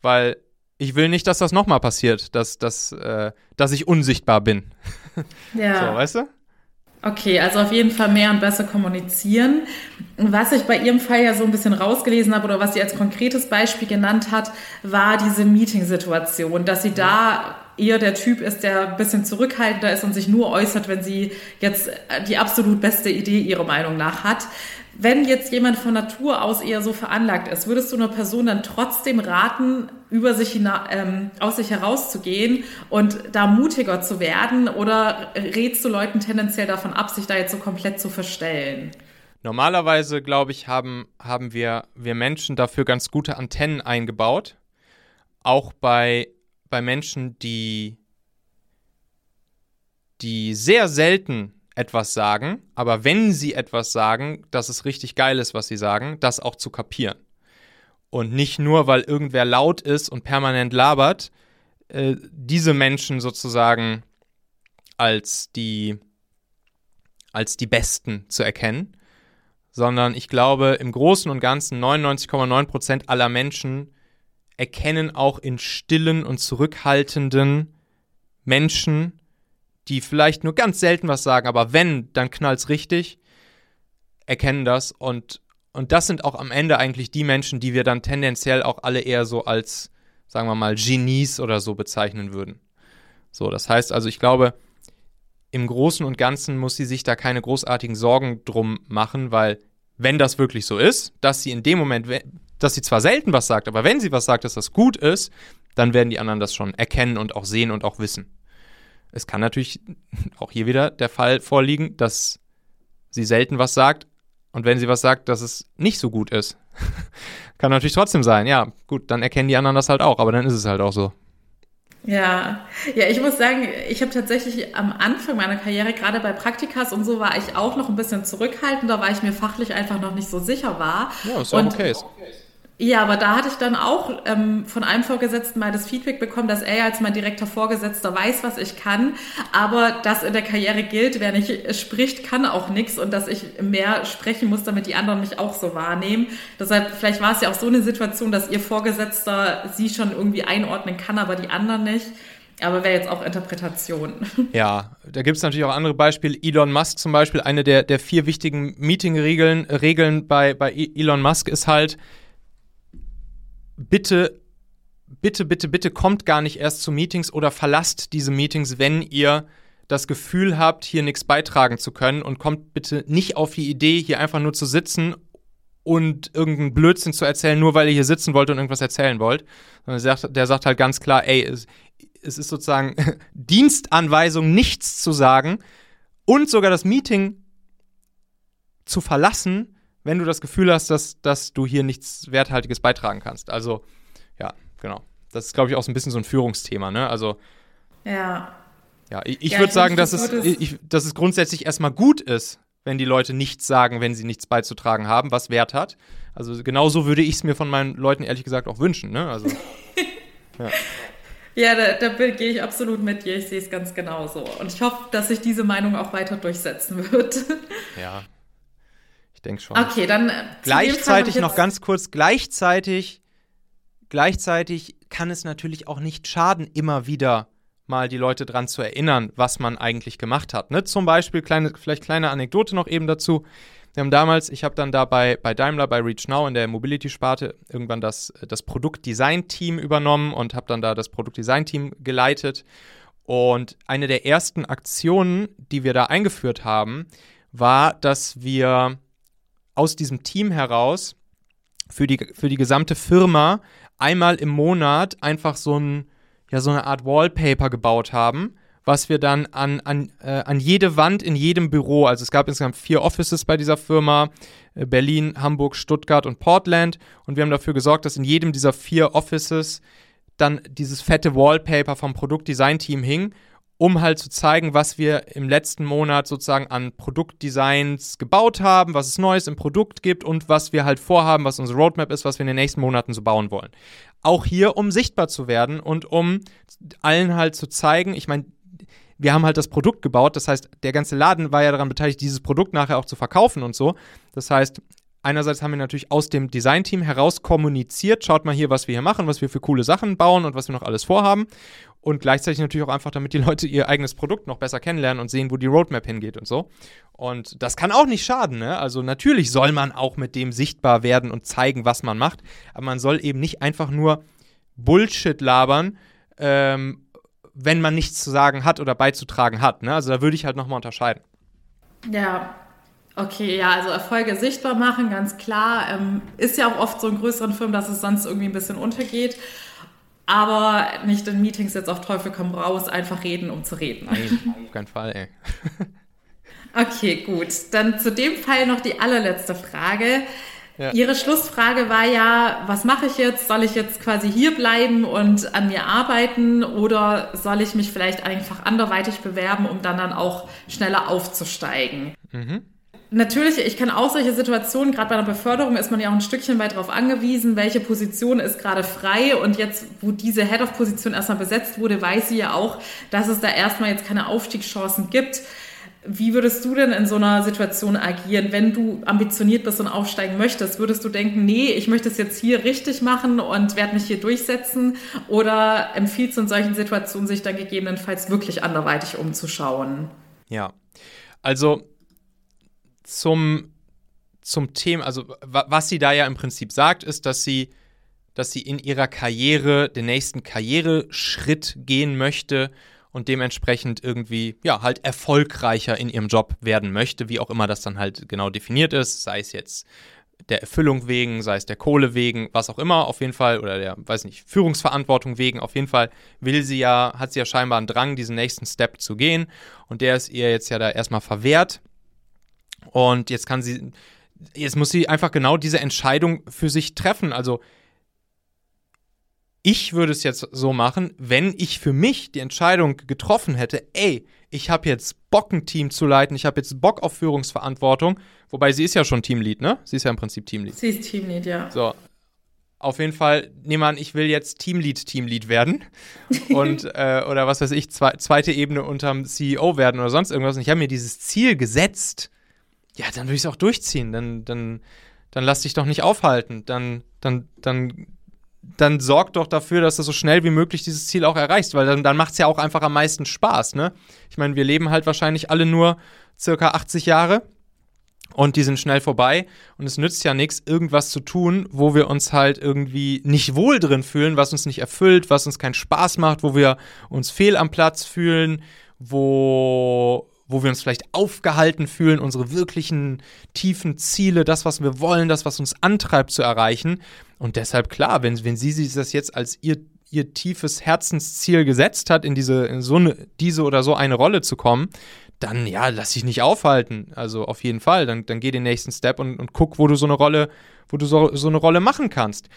weil ich will nicht, dass das nochmal passiert, dass, dass, äh, dass ich unsichtbar bin. Ja. *laughs* so, weißt du? Okay, also auf jeden Fall mehr und besser kommunizieren. Was ich bei Ihrem Fall ja so ein bisschen rausgelesen habe oder was sie als konkretes Beispiel genannt hat, war diese Meeting-Situation, dass sie da eher der Typ ist, der ein bisschen zurückhaltender ist und sich nur äußert, wenn sie jetzt die absolut beste Idee ihrer Meinung nach hat. Wenn jetzt jemand von Natur aus eher so veranlagt ist, würdest du einer Person dann trotzdem raten, über sich hina ähm, aus sich herauszugehen und da mutiger zu werden? Oder rätst du Leuten tendenziell davon ab, sich da jetzt so komplett zu verstellen? Normalerweise, glaube ich, haben, haben wir, wir Menschen dafür ganz gute Antennen eingebaut. Auch bei, bei Menschen, die, die sehr selten etwas sagen, aber wenn sie etwas sagen, dass es richtig geil ist, was sie sagen, das auch zu kapieren. Und nicht nur, weil irgendwer laut ist und permanent labert, äh, diese Menschen sozusagen als die, als die Besten zu erkennen, sondern ich glaube, im Großen und Ganzen 99,9 Prozent aller Menschen erkennen auch in stillen und zurückhaltenden Menschen die vielleicht nur ganz selten was sagen, aber wenn, dann knallt's richtig, erkennen das und, und das sind auch am Ende eigentlich die Menschen, die wir dann tendenziell auch alle eher so als, sagen wir mal, Genies oder so bezeichnen würden. So, das heißt also, ich glaube, im Großen und Ganzen muss sie sich da keine großartigen Sorgen drum machen, weil wenn das wirklich so ist, dass sie in dem Moment, dass sie zwar selten was sagt, aber wenn sie was sagt, dass das gut ist, dann werden die anderen das schon erkennen und auch sehen und auch wissen. Es kann natürlich *laughs* auch hier wieder der Fall vorliegen, dass sie selten was sagt und wenn sie was sagt, dass es nicht so gut ist. *laughs* kann natürlich trotzdem sein. Ja, gut, dann erkennen die anderen das halt auch, aber dann ist es halt auch so. Ja, ja, ich muss sagen, ich habe tatsächlich am Anfang meiner Karriere, gerade bei Praktikas und so, war ich auch noch ein bisschen zurückhaltender, weil ich mir fachlich einfach noch nicht so sicher war. Ja, ist auch und, okay. Ja, aber da hatte ich dann auch ähm, von einem Vorgesetzten mal das Feedback bekommen, dass er als mein direkter Vorgesetzter weiß, was ich kann, aber das in der Karriere gilt, wer nicht spricht, kann auch nichts und dass ich mehr sprechen muss, damit die anderen mich auch so wahrnehmen. Deshalb, vielleicht war es ja auch so eine Situation, dass ihr Vorgesetzter sie schon irgendwie einordnen kann, aber die anderen nicht. Aber wäre jetzt auch Interpretation. *laughs* Ja, da gibt es natürlich auch andere Beispiele. Elon Musk zum Beispiel, eine der, der vier wichtigen Meeting-Regeln Regeln bei, bei Elon Musk ist halt, bitte, bitte, bitte, bitte kommt gar nicht erst zu Meetings oder verlasst diese Meetings, wenn ihr das Gefühl habt, hier nichts beitragen zu können und kommt bitte nicht auf die Idee, hier einfach nur zu sitzen und irgendeinen Blödsinn zu erzählen, nur weil ihr hier sitzen wollt und irgendwas erzählen wollt. Der sagt, der sagt halt ganz klar, ey, es, es ist sozusagen *laughs* Dienstanweisung, nichts zu sagen und sogar das Meeting zu verlassen, wenn du das Gefühl hast, dass, dass du hier nichts Werthaltiges beitragen kannst. Also, ja, genau. Das ist, glaube ich, auch so ein bisschen so ein Führungsthema, ne? Also. Ja. Ja, ich, ich ja, würde sagen, dass es, ich, dass es grundsätzlich erstmal gut ist, wenn die Leute nichts sagen, wenn sie nichts beizutragen haben, was Wert hat. Also genauso würde ich es mir von meinen Leuten ehrlich gesagt auch wünschen, ne? Also. *laughs* ja. Ja, da, da gehe ich absolut mit dir. Ich sehe es ganz genauso. Und ich hoffe, dass sich diese Meinung auch weiter durchsetzen wird. Ja, ich denke schon. Okay, dann. Äh, gleichzeitig noch ganz kurz, gleichzeitig, gleichzeitig kann es natürlich auch nicht schaden, immer wieder mal die Leute dran zu erinnern, was man eigentlich gemacht hat. Ne? Zum Beispiel, kleine, vielleicht kleine Anekdote noch eben dazu. Wir haben damals, ich habe dann da bei, bei Daimler, bei Reach Now in der Mobility-Sparte irgendwann das, das Produktdesign-Team übernommen und habe dann da das Produktdesign-Team geleitet. Und eine der ersten Aktionen, die wir da eingeführt haben, war, dass wir aus diesem Team heraus für die, für die gesamte Firma einmal im Monat einfach so, ein, ja, so eine Art Wallpaper gebaut haben, was wir dann an, an, äh, an jede Wand in jedem Büro, also es gab insgesamt vier Offices bei dieser Firma, äh, Berlin, Hamburg, Stuttgart und Portland, und wir haben dafür gesorgt, dass in jedem dieser vier Offices dann dieses fette Wallpaper vom Produktdesign-Team hing um halt zu zeigen, was wir im letzten Monat sozusagen an Produktdesigns gebaut haben, was es Neues im Produkt gibt und was wir halt vorhaben, was unsere Roadmap ist, was wir in den nächsten Monaten so bauen wollen. Auch hier, um sichtbar zu werden und um allen halt zu zeigen, ich meine, wir haben halt das Produkt gebaut, das heißt, der ganze Laden war ja daran beteiligt, dieses Produkt nachher auch zu verkaufen und so. Das heißt, einerseits haben wir natürlich aus dem Designteam heraus kommuniziert, schaut mal hier, was wir hier machen, was wir für coole Sachen bauen und was wir noch alles vorhaben. Und gleichzeitig natürlich auch einfach, damit die Leute ihr eigenes Produkt noch besser kennenlernen und sehen, wo die Roadmap hingeht und so. Und das kann auch nicht schaden, ne? Also natürlich soll man auch mit dem sichtbar werden und zeigen, was man macht, aber man soll eben nicht einfach nur Bullshit labern, ähm, wenn man nichts zu sagen hat oder beizutragen hat. Ne? Also da würde ich halt nochmal unterscheiden. Ja, Okay, ja, also Erfolge sichtbar machen, ganz klar. Ähm, ist ja auch oft so in größeren Firmen, dass es sonst irgendwie ein bisschen untergeht. Aber nicht in Meetings jetzt auf Teufel komm raus, einfach reden, um zu reden. Nein, auf keinen Fall, ey. *laughs* okay, gut. Dann zu dem Fall noch die allerletzte Frage. Ja. Ihre Schlussfrage war ja, was mache ich jetzt? Soll ich jetzt quasi hier bleiben und an mir arbeiten oder soll ich mich vielleicht einfach anderweitig bewerben, um dann dann auch schneller aufzusteigen? Mhm. Natürlich, ich kann auch solche Situationen, gerade bei einer Beförderung ist man ja auch ein Stückchen weit darauf angewiesen, welche Position ist gerade frei. Und jetzt, wo diese Head-of-Position erstmal besetzt wurde, weiß sie ja auch, dass es da erstmal jetzt keine Aufstiegschancen gibt. Wie würdest du denn in so einer Situation agieren, wenn du ambitioniert bist und aufsteigen möchtest? Würdest du denken, nee, ich möchte es jetzt hier richtig machen und werde mich hier durchsetzen? Oder empfiehlst du in solchen Situationen, sich dann gegebenenfalls wirklich anderweitig umzuschauen? Ja, also zum, zum Thema, also was sie da ja im Prinzip sagt, ist, dass sie, dass sie in ihrer Karriere den nächsten Karriereschritt gehen möchte und dementsprechend irgendwie, ja, halt erfolgreicher in ihrem Job werden möchte, wie auch immer das dann halt genau definiert ist, sei es jetzt der Erfüllung wegen, sei es der Kohle wegen, was auch immer, auf jeden Fall, oder der, weiß nicht, Führungsverantwortung wegen, auf jeden Fall will sie ja, hat sie ja scheinbar einen Drang, diesen nächsten Step zu gehen und der ist ihr jetzt ja da erstmal verwehrt und jetzt kann sie, jetzt muss sie einfach genau diese Entscheidung für sich treffen. Also ich würde es jetzt so machen, wenn ich für mich die Entscheidung getroffen hätte, ey, ich habe jetzt Bock, ein Team zu leiten, ich habe jetzt Bock auf Führungsverantwortung, wobei sie ist ja schon Teamlead, ne? Sie ist ja im Prinzip Teamlead. Sie ist Teamlead, ja. So. Auf jeden Fall, nehmen wir an, ich will jetzt Teamlead, Teamlead werden *laughs* und äh, oder was weiß ich, zwe zweite Ebene unterm CEO werden oder sonst irgendwas. Und ich habe mir dieses Ziel gesetzt, ja, dann würde ich es auch durchziehen. Dann, dann, dann lass dich doch nicht aufhalten. Dann, dann, dann, dann sorg doch dafür, dass du so schnell wie möglich dieses Ziel auch erreichst, weil dann, dann macht es ja auch einfach am meisten Spaß, ne? Ich meine, wir leben halt wahrscheinlich alle nur circa 80 Jahre und die sind schnell vorbei und es nützt ja nichts, irgendwas zu tun, wo wir uns halt irgendwie nicht wohl drin fühlen, was uns nicht erfüllt, was uns keinen Spaß macht, wo wir uns fehl am Platz fühlen, wo wo wir uns vielleicht aufgehalten fühlen, unsere wirklichen tiefen Ziele, das, was wir wollen, das, was uns antreibt zu erreichen. Und deshalb klar, wenn, wenn sie sich das jetzt als ihr, ihr tiefes Herzensziel gesetzt hat, in diese, in so eine, diese oder so eine Rolle zu kommen, dann ja, lass dich nicht aufhalten. Also auf jeden Fall. Dann, dann geh den nächsten Step und, und guck, wo du so eine Rolle, wo du so, so eine Rolle machen kannst.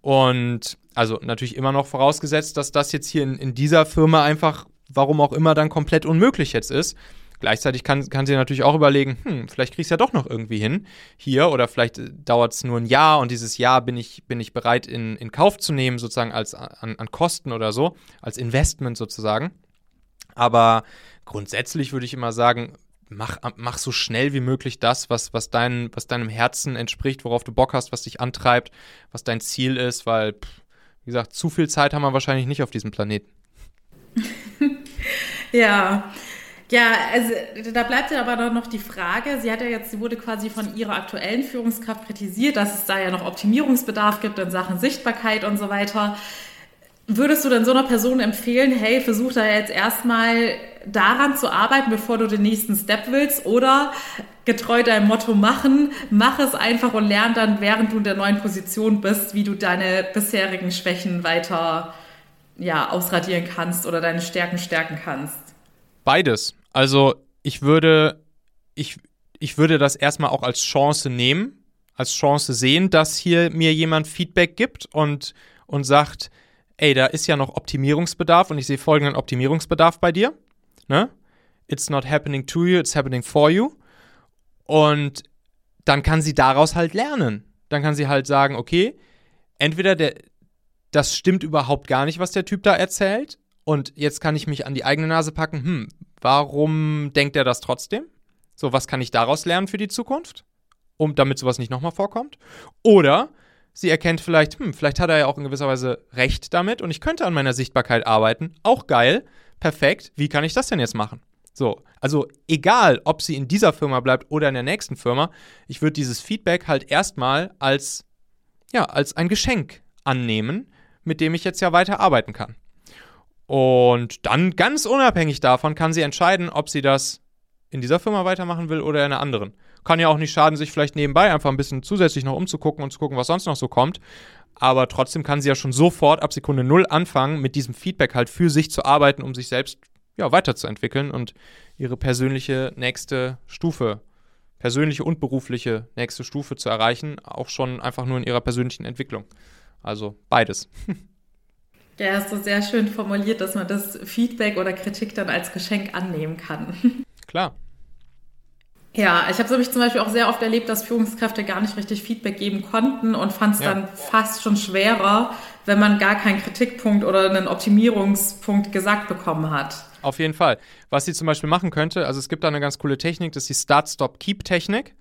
Und also natürlich immer noch vorausgesetzt, dass das jetzt hier in, in dieser Firma einfach, warum auch immer, dann komplett unmöglich jetzt ist. Gleichzeitig kann, kann sie natürlich auch überlegen, hm, vielleicht ich es ja doch noch irgendwie hin hier oder vielleicht äh, dauert es nur ein Jahr und dieses Jahr bin ich, bin ich bereit in, in Kauf zu nehmen, sozusagen als an, an Kosten oder so, als Investment sozusagen. Aber grundsätzlich würde ich immer sagen, mach, mach so schnell wie möglich das, was, was, dein, was deinem Herzen entspricht, worauf du Bock hast, was dich antreibt, was dein Ziel ist, weil, wie gesagt, zu viel Zeit haben wir wahrscheinlich nicht auf diesem Planeten. *laughs* ja, ja, also da bleibt ja aber noch die Frage, sie hat ja jetzt, sie wurde quasi von ihrer aktuellen Führungskraft kritisiert, dass es da ja noch Optimierungsbedarf gibt in Sachen Sichtbarkeit und so weiter. Würdest du denn so einer Person empfehlen, hey, versuch da jetzt erstmal daran zu arbeiten, bevor du den nächsten Step willst oder getreu deinem Motto machen, mach es einfach und lern dann, während du in der neuen Position bist, wie du deine bisherigen Schwächen weiter ja, ausradieren kannst oder deine Stärken stärken kannst? Beides. Also ich würde, ich, ich würde das erstmal auch als Chance nehmen, als Chance sehen, dass hier mir jemand Feedback gibt und, und sagt, ey, da ist ja noch Optimierungsbedarf und ich sehe folgenden Optimierungsbedarf bei dir. Ne? It's not happening to you, it's happening for you. Und dann kann sie daraus halt lernen. Dann kann sie halt sagen, okay, entweder der, das stimmt überhaupt gar nicht, was der Typ da erzählt. Und jetzt kann ich mich an die eigene Nase packen, hm, Warum denkt er das trotzdem? So, was kann ich daraus lernen für die Zukunft? um, damit sowas nicht nochmal vorkommt. Oder sie erkennt vielleicht, hm, vielleicht hat er ja auch in gewisser Weise recht damit und ich könnte an meiner Sichtbarkeit arbeiten. Auch geil, perfekt. Wie kann ich das denn jetzt machen? So, also egal, ob sie in dieser Firma bleibt oder in der nächsten Firma, ich würde dieses Feedback halt erstmal als, ja, als ein Geschenk annehmen, mit dem ich jetzt ja weiter arbeiten kann. Und dann ganz unabhängig davon kann sie entscheiden, ob sie das in dieser Firma weitermachen will oder in einer anderen. Kann ja auch nicht schaden, sich vielleicht nebenbei einfach ein bisschen zusätzlich noch umzugucken und zu gucken, was sonst noch so kommt. Aber trotzdem kann sie ja schon sofort ab Sekunde Null anfangen, mit diesem Feedback halt für sich zu arbeiten, um sich selbst ja, weiterzuentwickeln und ihre persönliche nächste Stufe, persönliche und berufliche nächste Stufe zu erreichen, auch schon einfach nur in ihrer persönlichen Entwicklung. Also beides. *laughs* Ja, hast du sehr schön formuliert, dass man das Feedback oder Kritik dann als Geschenk annehmen kann. *laughs* Klar. Ja, ich habe es nämlich zum Beispiel auch sehr oft erlebt, dass Führungskräfte gar nicht richtig Feedback geben konnten und fand es ja. dann fast schon schwerer, wenn man gar keinen Kritikpunkt oder einen Optimierungspunkt gesagt bekommen hat. Auf jeden Fall. Was sie zum Beispiel machen könnte, also es gibt da eine ganz coole Technik, das ist die Start-Stop-Keep-Technik.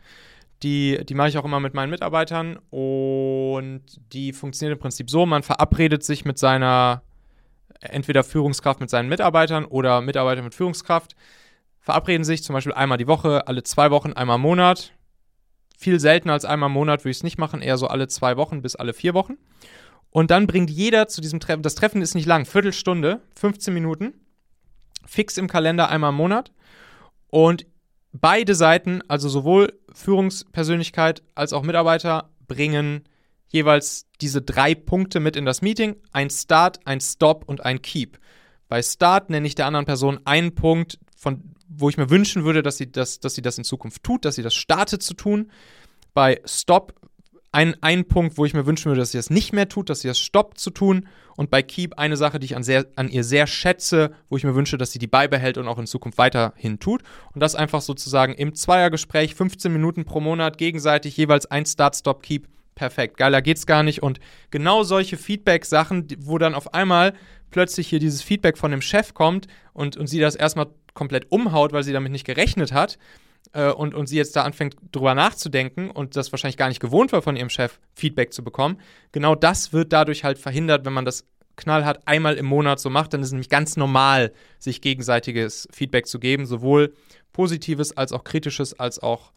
Die, die mache ich auch immer mit meinen Mitarbeitern und die funktioniert im Prinzip so, man verabredet sich mit seiner, entweder Führungskraft mit seinen Mitarbeitern oder Mitarbeiter mit Führungskraft, verabreden sich zum Beispiel einmal die Woche, alle zwei Wochen, einmal im Monat. Viel seltener als einmal im Monat würde ich es nicht machen, eher so alle zwei Wochen bis alle vier Wochen. Und dann bringt jeder zu diesem Treffen, das Treffen ist nicht lang, Viertelstunde, 15 Minuten, fix im Kalender einmal im Monat. Und beide Seiten, also sowohl Führungspersönlichkeit als auch Mitarbeiter, bringen jeweils diese drei Punkte mit in das Meeting: ein Start, ein Stop und ein Keep. Bei Start nenne ich der anderen Person einen Punkt, von, wo ich mir wünschen würde, dass sie, das, dass sie das in Zukunft tut, dass sie das startet zu tun. Bei Stop ein, ein Punkt, wo ich mir wünschen würde, dass sie das nicht mehr tut, dass sie das stoppt zu tun. Und bei Keep eine Sache, die ich an, sehr, an ihr sehr schätze, wo ich mir wünsche, dass sie die beibehält und auch in Zukunft weiterhin tut. Und das einfach sozusagen im Zweiergespräch, 15 Minuten pro Monat, gegenseitig jeweils ein Start, Stop, Keep. Perfekt. Geiler geht's gar nicht. Und genau solche Feedback-Sachen, wo dann auf einmal plötzlich hier dieses Feedback von dem Chef kommt und, und sie das erstmal komplett umhaut, weil sie damit nicht gerechnet hat, äh, und, und sie jetzt da anfängt, drüber nachzudenken und das wahrscheinlich gar nicht gewohnt war, von ihrem Chef Feedback zu bekommen, genau das wird dadurch halt verhindert, wenn man das knallhart einmal im Monat so macht, dann ist es nämlich ganz normal, sich gegenseitiges Feedback zu geben, sowohl positives als auch kritisches, als auch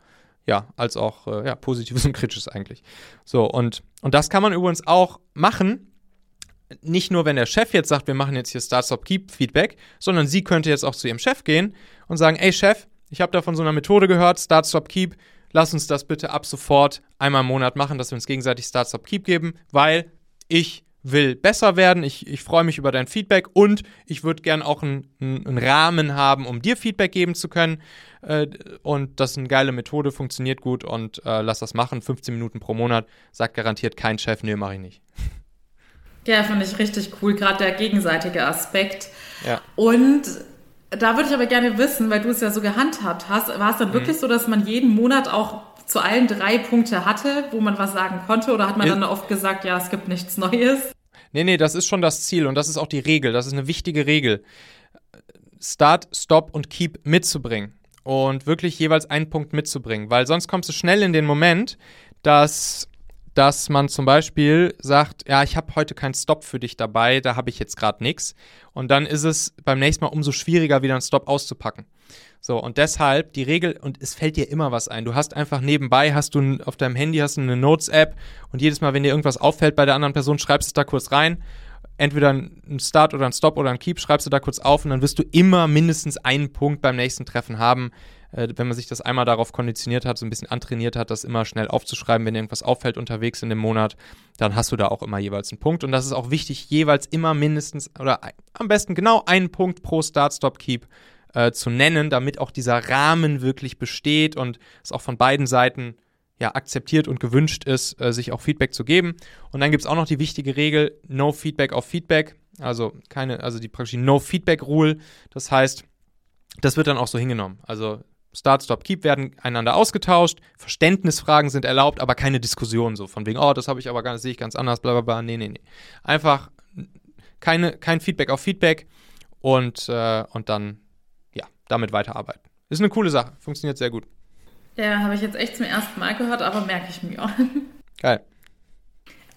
ja, als auch äh, ja, positives *laughs* und kritisches eigentlich. So, und, und das kann man übrigens auch machen, nicht nur, wenn der Chef jetzt sagt, wir machen jetzt hier Start-Stop-Keep-Feedback, sondern sie könnte jetzt auch zu ihrem Chef gehen und sagen, ey Chef, ich habe da von so einer Methode gehört, Start, Stop, Keep. Lass uns das bitte ab sofort einmal im Monat machen, dass wir uns gegenseitig Start, Stop, Keep geben, weil ich will besser werden. Ich, ich freue mich über dein Feedback und ich würde gern auch einen, einen, Rahmen haben, um dir Feedback geben zu können. Äh, und das ist eine geile Methode, funktioniert gut und äh, lass das machen. 15 Minuten pro Monat, sagt garantiert kein Chef, nee, mache ich nicht. Ja, finde ich richtig cool, gerade der gegenseitige Aspekt. Ja. Und da würde ich aber gerne wissen, weil du es ja so gehandhabt hast, war es dann mhm. wirklich so, dass man jeden Monat auch zu allen drei Punkte hatte, wo man was sagen konnte? Oder hat man dann oft gesagt, ja, es gibt nichts Neues? Nee, nee, das ist schon das Ziel und das ist auch die Regel. Das ist eine wichtige Regel. Start, Stop und Keep mitzubringen. Und wirklich jeweils einen Punkt mitzubringen. Weil sonst kommst du schnell in den Moment, dass dass man zum Beispiel sagt, ja, ich habe heute keinen Stop für dich dabei, da habe ich jetzt gerade nichts. Und dann ist es beim nächsten Mal umso schwieriger, wieder einen Stop auszupacken. So, und deshalb die Regel, und es fällt dir immer was ein. Du hast einfach nebenbei, hast du auf deinem Handy hast du eine Notes-App und jedes Mal, wenn dir irgendwas auffällt bei der anderen Person, schreibst du es da kurz rein. Entweder ein Start oder ein Stop oder ein Keep, schreibst du da kurz auf und dann wirst du immer mindestens einen Punkt beim nächsten Treffen haben, äh, wenn man sich das einmal darauf konditioniert hat, so ein bisschen antrainiert hat, das immer schnell aufzuschreiben, wenn irgendwas auffällt unterwegs in dem Monat, dann hast du da auch immer jeweils einen Punkt. Und das ist auch wichtig, jeweils immer mindestens oder am besten genau einen Punkt pro Start, Stop, Keep äh, zu nennen, damit auch dieser Rahmen wirklich besteht und es auch von beiden Seiten ja, akzeptiert und gewünscht ist, äh, sich auch Feedback zu geben. Und dann gibt es auch noch die wichtige Regel, No Feedback auf Feedback. Also keine, also die praktische No Feedback Rule. Das heißt, das wird dann auch so hingenommen. Also Start, Stop, Keep werden einander ausgetauscht, Verständnisfragen sind erlaubt, aber keine Diskussion so von wegen, oh, das habe ich aber gar nicht, sehe ich ganz anders, bla bla bla. Nee, nee, nee. Einfach keine, kein Feedback auf Feedback und, äh, und dann, ja, damit weiterarbeiten. Ist eine coole Sache, funktioniert sehr gut. Ja, habe ich jetzt echt zum ersten Mal gehört, aber merke ich mir. Geil.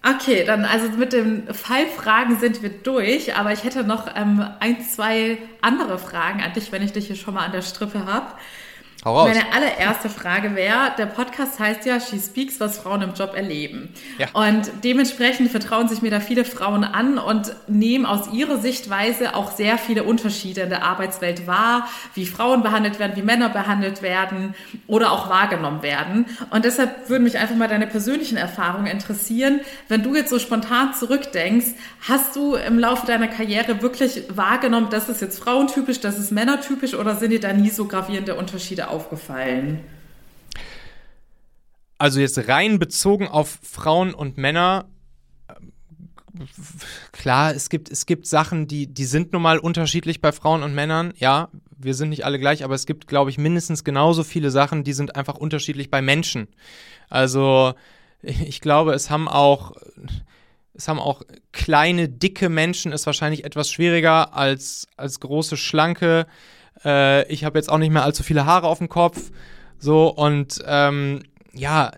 Okay, dann also mit den Fallfragen sind wir durch, aber ich hätte noch ähm, ein, zwei andere Fragen an dich, wenn ich dich hier schon mal an der Strippe habe. Hau raus. Meine allererste Frage wäre, der Podcast heißt ja She Speaks, was Frauen im Job erleben. Ja. Und dementsprechend vertrauen sich mir da viele Frauen an und nehmen aus ihrer Sichtweise auch sehr viele Unterschiede in der Arbeitswelt wahr, wie Frauen behandelt werden, wie Männer behandelt werden oder auch wahrgenommen werden. Und deshalb würden mich einfach mal deine persönlichen Erfahrungen interessieren. Wenn du jetzt so spontan zurückdenkst, hast du im Laufe deiner Karriere wirklich wahrgenommen, das ist jetzt frauentypisch, das ist männertypisch oder sind dir da nie so gravierende Unterschiede aufgefallen? Also jetzt rein bezogen auf Frauen und Männer, klar, es gibt, es gibt Sachen, die, die sind nun mal unterschiedlich bei Frauen und Männern. Ja, wir sind nicht alle gleich, aber es gibt, glaube ich, mindestens genauso viele Sachen, die sind einfach unterschiedlich bei Menschen. Also ich glaube, es haben auch, es haben auch kleine, dicke Menschen ist wahrscheinlich etwas schwieriger als, als große, schlanke. Äh, ich habe jetzt auch nicht mehr allzu viele Haare auf dem Kopf. So, und ähm, ja,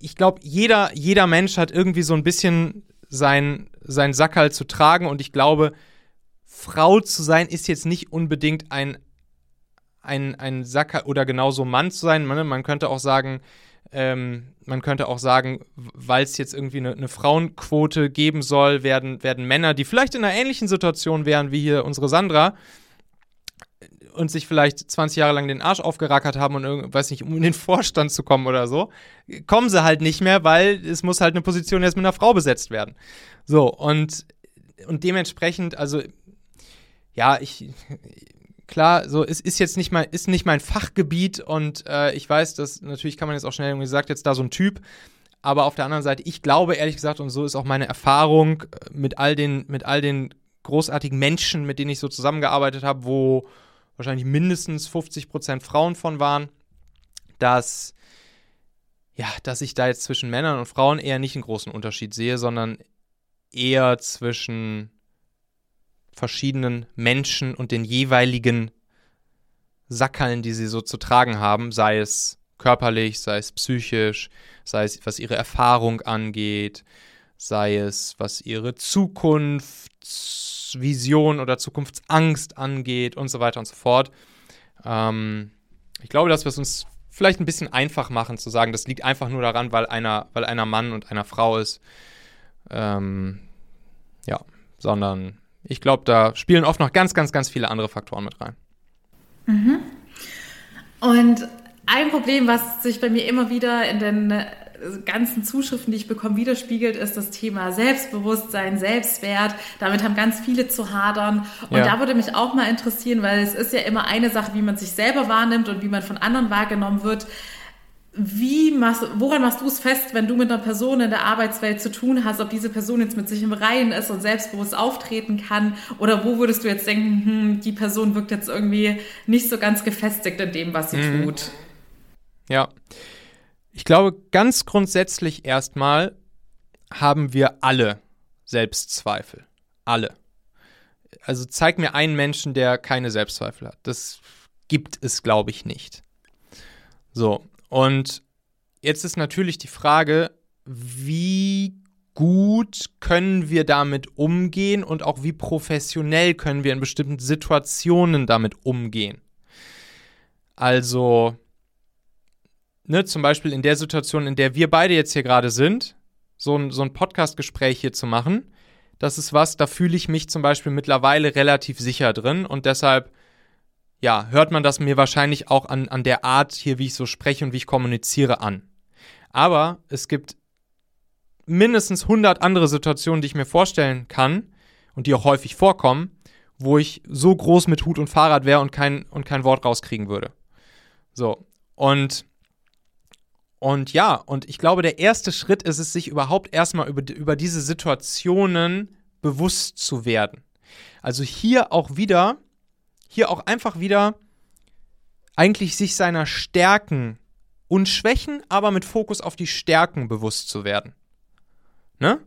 ich glaube, jeder, jeder Mensch hat irgendwie so ein bisschen sein, sein Sackerl zu tragen und ich glaube, Frau zu sein ist jetzt nicht unbedingt ein, ein, ein Sackerl oder genauso Mann zu sein. Man, man könnte auch sagen, ähm, man könnte auch sagen, weil es jetzt irgendwie eine, eine, Frauenquote geben soll, werden, werden Männer, die vielleicht in einer ähnlichen Situation wären wie hier unsere Sandra, und sich vielleicht 20 Jahre lang den Arsch aufgerackert haben und weiß nicht, um in den *laughs* Vorstand zu kommen oder so, kommen sie halt nicht mehr, weil es muss halt eine Position jetzt mit einer Frau besetzt werden. So, und, und dementsprechend, also, ja, ich, *laughs* klar, so, es ist jetzt nicht mein, ist nicht mein Fachgebiet und äh, ich weiß, dass natürlich kann man jetzt auch schnell irgendwie sagt, jetzt da so ein Typ, aber auf der anderen Seite, ich glaube ehrlich gesagt, und so ist auch meine Erfahrung äh, mit all den, mit all den großartigen Menschen, mit denen ich so zusammengearbeitet habe, wo wahrscheinlich mindestens 50 Prozent Frauen von waren, dass ja, dass ich da jetzt zwischen Männern und Frauen eher nicht einen großen Unterschied sehe, sondern eher zwischen verschiedenen Menschen und den jeweiligen Sackerln, die sie so zu tragen haben, sei es körperlich, sei es psychisch, sei es was ihre Erfahrung angeht, sei es was ihre Zukunft Zukunftsvision oder Zukunftsangst angeht und so weiter und so fort. Ähm, ich glaube, dass wir es uns vielleicht ein bisschen einfach machen zu sagen, das liegt einfach nur daran, weil einer, weil einer Mann und einer Frau ist. Ähm, ja, sondern ich glaube, da spielen oft noch ganz, ganz, ganz viele andere Faktoren mit rein. Mhm. Und ein Problem, was sich bei mir immer wieder in den ganzen Zuschriften, die ich bekomme, widerspiegelt, ist das Thema Selbstbewusstsein, Selbstwert. Damit haben ganz viele zu hadern. Und ja. da würde mich auch mal interessieren, weil es ist ja immer eine Sache, wie man sich selber wahrnimmt und wie man von anderen wahrgenommen wird. Wie machst, woran machst du es fest, wenn du mit einer Person in der Arbeitswelt zu tun hast, ob diese Person jetzt mit sich im Reinen ist und selbstbewusst auftreten kann? Oder wo würdest du jetzt denken, hm, die Person wirkt jetzt irgendwie nicht so ganz gefestigt in dem, was sie mhm. tut? Ja, ich glaube, ganz grundsätzlich erstmal haben wir alle Selbstzweifel. Alle. Also zeig mir einen Menschen, der keine Selbstzweifel hat. Das gibt es, glaube ich, nicht. So, und jetzt ist natürlich die Frage, wie gut können wir damit umgehen und auch wie professionell können wir in bestimmten Situationen damit umgehen. Also, ne, zum Beispiel in der Situation, in der wir beide jetzt hier gerade sind, so ein, so ein Podcast-Gespräch hier zu machen, das ist was, da fühle ich mich zum Beispiel mittlerweile relativ sicher drin und deshalb, ja, hört man das mir wahrscheinlich auch an, an der Art hier, wie ich so spreche und wie ich kommuniziere an. Aber es gibt mindestens 100 andere Situationen, die ich mir vorstellen kann und die auch häufig vorkommen, wo ich so groß mit Hut und Fahrrad wäre und kein, und kein Wort rauskriegen würde. So, und und ja, und ich glaube, der erste Schritt ist es, sich überhaupt erstmal über, über diese Situationen bewusst zu werden. Also hier auch wieder, hier auch einfach wieder eigentlich sich seiner Stärken und Schwächen, aber mit Fokus auf die Stärken bewusst zu werden. Ne?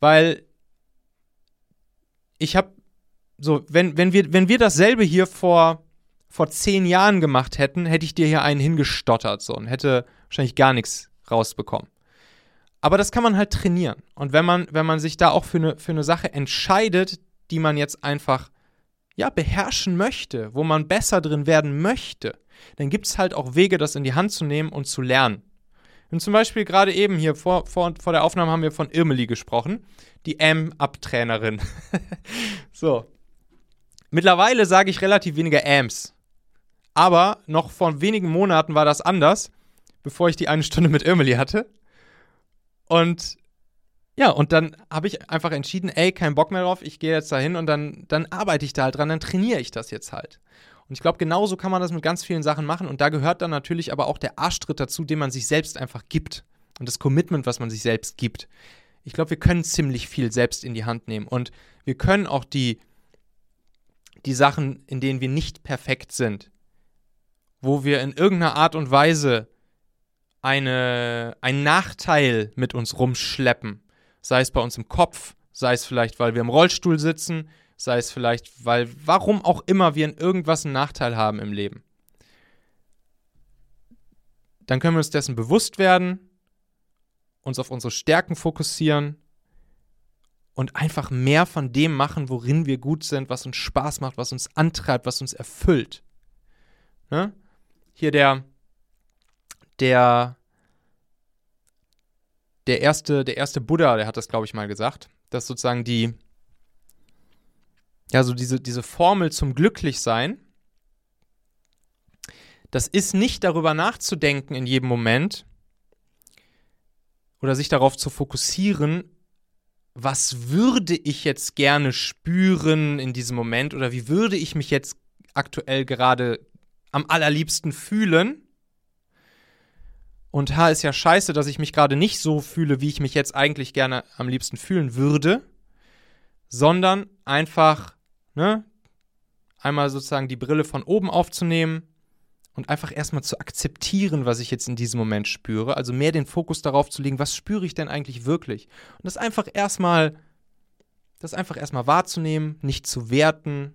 Weil ich habe so, wenn, wenn, wir, wenn wir dasselbe hier vor vor zehn Jahren gemacht hätten, hätte ich dir hier einen hingestottert so und hätte wahrscheinlich gar nichts rausbekommen. Aber das kann man halt trainieren. Und wenn man, wenn man sich da auch für eine, für eine Sache entscheidet, die man jetzt einfach ja, beherrschen möchte, wo man besser drin werden möchte, dann gibt es halt auch Wege, das in die Hand zu nehmen und zu lernen. Und zum Beispiel gerade eben hier vor, vor, vor der Aufnahme haben wir von Irmeli gesprochen, die M-Up-Trainerin. *laughs* so. Mittlerweile sage ich relativ wenige Ams. Aber noch vor wenigen Monaten war das anders, bevor ich die eine Stunde mit Irmeli hatte. Und ja, und dann habe ich einfach entschieden, ey, kein Bock mehr drauf, ich gehe jetzt dahin und dann, dann arbeite ich da halt dran, dann trainiere ich das jetzt halt. Und ich glaube, genauso kann man das mit ganz vielen Sachen machen. Und da gehört dann natürlich aber auch der Arschtritt dazu, den man sich selbst einfach gibt. Und das Commitment, was man sich selbst gibt. Ich glaube, wir können ziemlich viel selbst in die Hand nehmen. Und wir können auch die, die Sachen, in denen wir nicht perfekt sind, wo wir in irgendeiner Art und Weise eine, einen Nachteil mit uns rumschleppen, sei es bei uns im Kopf, sei es vielleicht, weil wir im Rollstuhl sitzen, sei es vielleicht, weil warum auch immer wir in irgendwas einen Nachteil haben im Leben. Dann können wir uns dessen bewusst werden, uns auf unsere Stärken fokussieren und einfach mehr von dem machen, worin wir gut sind, was uns Spaß macht, was uns antreibt, was uns erfüllt. Ne? Hier der, der, der erste, der erste Buddha, der hat das, glaube ich, mal gesagt, dass sozusagen die, ja, so diese, diese Formel zum Glücklichsein, das ist nicht darüber nachzudenken in jedem Moment oder sich darauf zu fokussieren, was würde ich jetzt gerne spüren in diesem Moment oder wie würde ich mich jetzt aktuell gerade am allerliebsten fühlen. Und ha, ist ja scheiße, dass ich mich gerade nicht so fühle, wie ich mich jetzt eigentlich gerne am liebsten fühlen würde, sondern einfach ne, einmal sozusagen die Brille von oben aufzunehmen und einfach erstmal zu akzeptieren, was ich jetzt in diesem Moment spüre. Also mehr den Fokus darauf zu legen, was spüre ich denn eigentlich wirklich? Und das einfach erstmal, das einfach erstmal wahrzunehmen, nicht zu werten.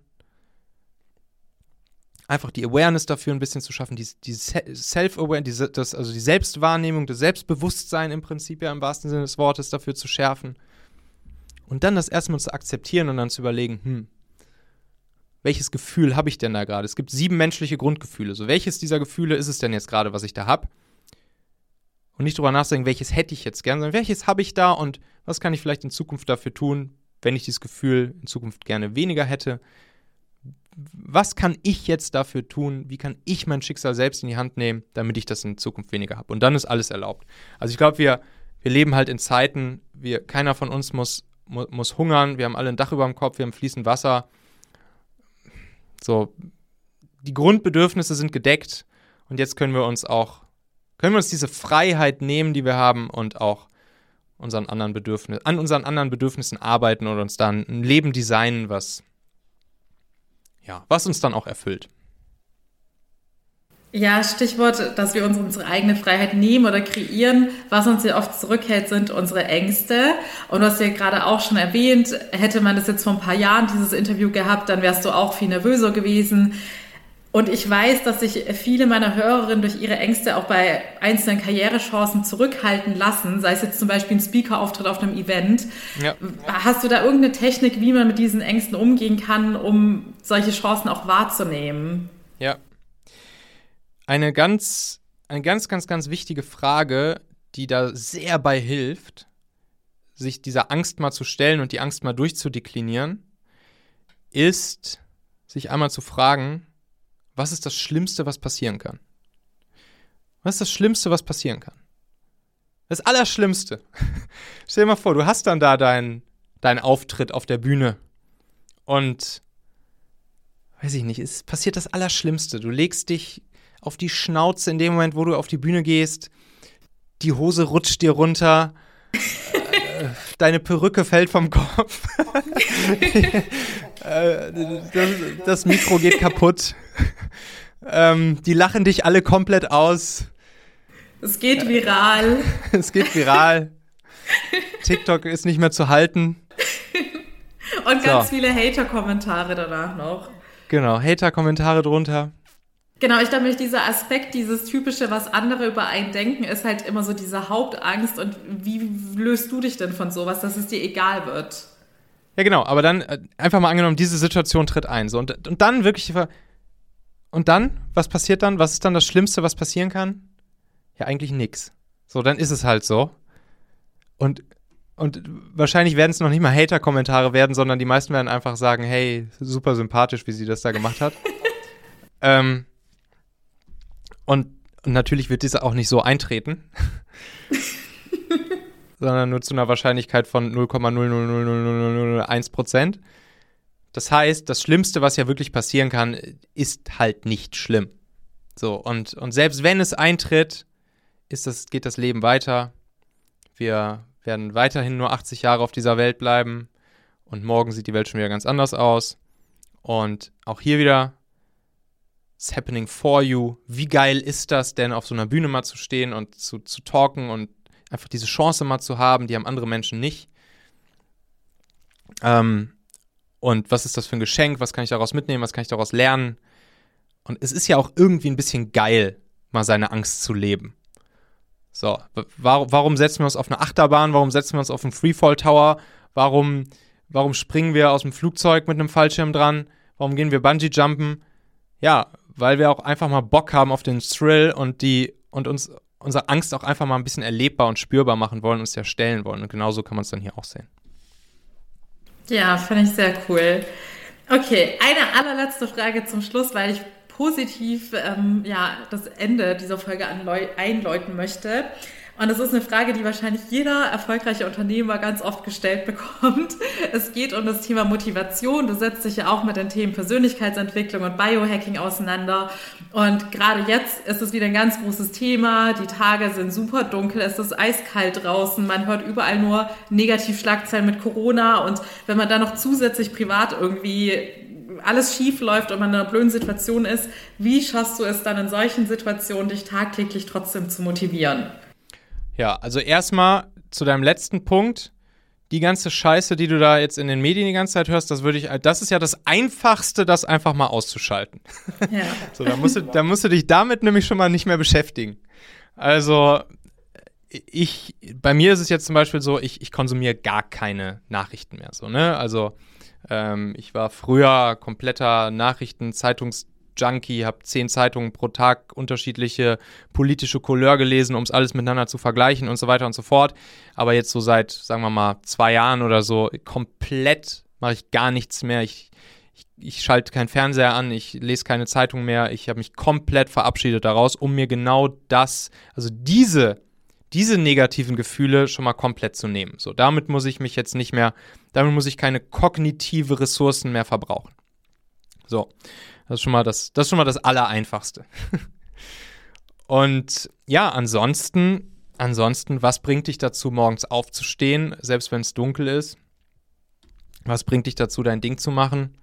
Einfach die Awareness dafür ein bisschen zu schaffen, die, die Self-Awareness, also die Selbstwahrnehmung, das Selbstbewusstsein im Prinzip ja im wahrsten Sinne des Wortes dafür zu schärfen. Und dann das erstmal zu akzeptieren und dann zu überlegen, hm, welches Gefühl habe ich denn da gerade? Es gibt sieben menschliche Grundgefühle. So, welches dieser Gefühle ist es denn jetzt gerade, was ich da habe? Und nicht drüber nachdenken, welches hätte ich jetzt gern, sondern welches habe ich da und was kann ich vielleicht in Zukunft dafür tun, wenn ich dieses Gefühl in Zukunft gerne weniger hätte? Was kann ich jetzt dafür tun? Wie kann ich mein Schicksal selbst in die Hand nehmen, damit ich das in Zukunft weniger habe? Und dann ist alles erlaubt. Also ich glaube, wir, wir leben halt in Zeiten, wir, keiner von uns muss, muss, muss hungern, wir haben alle ein Dach über dem Kopf, wir haben fließend Wasser so, die Grundbedürfnisse sind gedeckt und jetzt können wir uns auch, können wir uns diese Freiheit nehmen, die wir haben und auch unseren anderen Bedürfnissen, an unseren anderen Bedürfnissen arbeiten und uns dann ein Leben designen, was, ja, was uns dann auch erfüllt. Ja, Stichwort, dass wir uns unsere eigene Freiheit nehmen oder kreieren. Was uns ja oft zurückhält, sind unsere Ängste. Und hast ja gerade auch schon erwähnt, hätte man das jetzt vor ein paar Jahren, dieses Interview gehabt, dann wärst du auch viel nervöser gewesen. Und ich weiß, dass sich viele meiner Hörerinnen durch ihre Ängste auch bei einzelnen Karrierechancen zurückhalten lassen, sei es jetzt zum Beispiel ein Speaker-Auftritt auf einem Event. Ja. Hast du da irgendeine Technik, wie man mit diesen Ängsten umgehen kann, um solche Chancen auch wahrzunehmen? Ja, eine ganz, eine ganz, ganz, ganz wichtige Frage, die da sehr bei hilft, sich dieser Angst mal zu stellen und die Angst mal durchzudeklinieren, ist, sich einmal zu fragen, was ist das Schlimmste, was passieren kann? Was ist das Schlimmste, was passieren kann? Das Allerschlimmste. *laughs* Stell dir mal vor, du hast dann da deinen dein Auftritt auf der Bühne und weiß ich nicht, es passiert das Allerschlimmste. Du legst dich auf die Schnauze in dem Moment, wo du auf die Bühne gehst. Die Hose rutscht dir runter. *laughs* Deine Perücke fällt vom Kopf. *laughs* Äh, das, das, Mikro geht kaputt. *laughs* Ähm, die lachen dich alle komplett aus. Es geht viral. *laughs* es geht viral. TikTok ist nicht mehr zu halten. Und ganz so. viele Hater-Kommentare danach noch. Genau, Hater-Kommentare drunter. Genau, ich glaube, dieser Aspekt, dieses typische, was andere über einen denken, ist halt immer so diese Hauptangst. Und wie löst du dich denn von sowas, dass es dir egal wird? Ja, genau, aber dann äh, einfach mal angenommen, diese Situation tritt ein. So, und, und dann wirklich. Und dann? Was passiert dann? Was ist dann das Schlimmste, was passieren kann? Ja, eigentlich nichts. So, dann ist es halt so. Und, und wahrscheinlich werden es noch nicht mal Hater-Kommentare werden, sondern die meisten werden einfach sagen: hey, super sympathisch, wie sie das da gemacht hat. *laughs* ähm, und, und natürlich wird dieser auch nicht so eintreten. *laughs* sondern nur zu einer Wahrscheinlichkeit von 0,0000001 Prozent. Das heißt, das Schlimmste, was ja wirklich passieren kann, ist halt nicht schlimm. So, und, und selbst wenn es eintritt, ist das, geht das Leben weiter. Wir werden weiterhin nur 80 Jahre auf dieser Welt bleiben. Und morgen sieht die Welt schon wieder ganz anders aus. Und auch hier wieder, it's happening for you. Wie geil ist das denn, auf so einer Bühne mal zu stehen und zu, zu talken und einfach diese Chance mal zu haben, die haben andere Menschen nicht. Ähm, und was ist das für ein Geschenk? Was kann ich daraus mitnehmen? Was kann ich daraus lernen? Und es ist ja auch irgendwie ein bisschen geil, mal seine Angst zu leben. So, warum, setzen wir uns auf eine Achterbahn? Warum setzen wir uns auf einen Freefall Tower? Warum, warum springen wir aus dem Flugzeug mit einem Fallschirm dran? Warum gehen wir Bungee Jumpen? Ja, weil wir auch einfach mal Bock haben auf den Thrill und die und uns unsere Angst auch einfach mal ein bisschen erlebbar und spürbar machen wollen, uns ja stellen wollen. Und genauso kann man es dann hier auch sehen. Ja, finde ich sehr cool. Okay, eine allerletzte Frage zum Schluss, weil ich positiv ähm, ja, das Ende dieser Folge einläuten möchte. Und das ist eine Frage, die wahrscheinlich jeder erfolgreiche Unternehmer ganz oft gestellt bekommt. *laughs* Es geht um das Thema Motivation. Du setzt dich ja auch mit den Themen Persönlichkeitsentwicklung und Biohacking auseinander. Und gerade jetzt ist es wieder ein ganz großes Thema. Die Tage sind super dunkel, es ist eiskalt draußen. Man hört überall nur Negativschlagzeilen mit Corona. Und wenn man dann noch zusätzlich privat irgendwie alles schief läuft und man in einer blöden Situation ist, wie schaffst du es dann in solchen Situationen, dich tagtäglich trotzdem zu motivieren? Ja, also erstmal zu deinem letzten Punkt. Die ganze Scheiße, die du da jetzt in den Medien die ganze Zeit hörst, das würde ich, das ist ja das Einfachste, das einfach mal auszuschalten. *laughs* Ja. *laughs* so, da musst, du, da musst du dich damit nämlich schon mal nicht mehr beschäftigen. Also, ich, bei mir ist es jetzt zum Beispiel so, ich, ich konsumiere gar keine Nachrichten mehr. So, ne? Also, ähm, ich war früher kompletter Nachrichten-, Zeitungs- Junkie, habe zehn Zeitungen pro Tag unterschiedliche politische Couleur gelesen, um es alles miteinander zu vergleichen und so weiter und so fort. Aber jetzt so seit, sagen wir mal, zwei Jahren oder so, komplett mache ich gar nichts mehr. Ich, ich, ich schalte keinen Fernseher an, ich lese keine Zeitung mehr. Ich habe mich komplett verabschiedet daraus, um mir genau das, also diese, diese negativen Gefühle schon mal komplett zu nehmen. So, damit muss ich mich jetzt nicht mehr, damit muss ich keine kognitive Ressourcen mehr verbrauchen. So. Das ist schon mal das, das, schon mal das Allereinfachste. *laughs* Und ja, ansonsten, ansonsten, was bringt dich dazu, morgens aufzustehen, selbst wenn es dunkel ist? Was bringt dich dazu, dein Ding zu machen?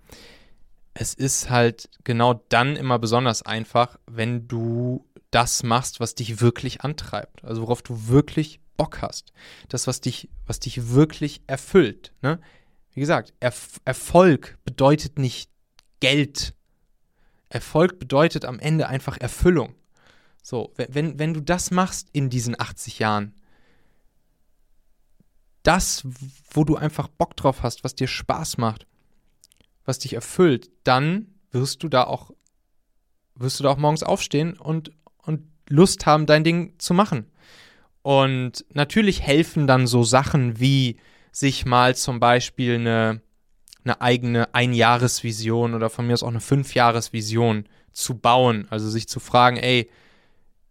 Es ist halt genau dann immer besonders einfach, wenn du das machst, was dich wirklich antreibt. Also worauf du wirklich Bock hast. Das, was dich, was dich wirklich erfüllt. Ne? Wie gesagt, Erf Erfolg bedeutet nicht Geld Erfolg bedeutet am Ende einfach Erfüllung. So, wenn, wenn du das machst in diesen 80 Jahren, das, wo du einfach Bock drauf hast, was dir Spaß macht, was dich erfüllt, dann wirst du da auch, wirst du da auch morgens aufstehen und, und Lust haben, dein Ding zu machen. Und natürlich helfen dann so Sachen wie sich mal zum Beispiel eine, eine eigene Einjahresvision oder von mir aus auch eine Fünfjahresvision zu bauen. Also sich zu fragen, ey,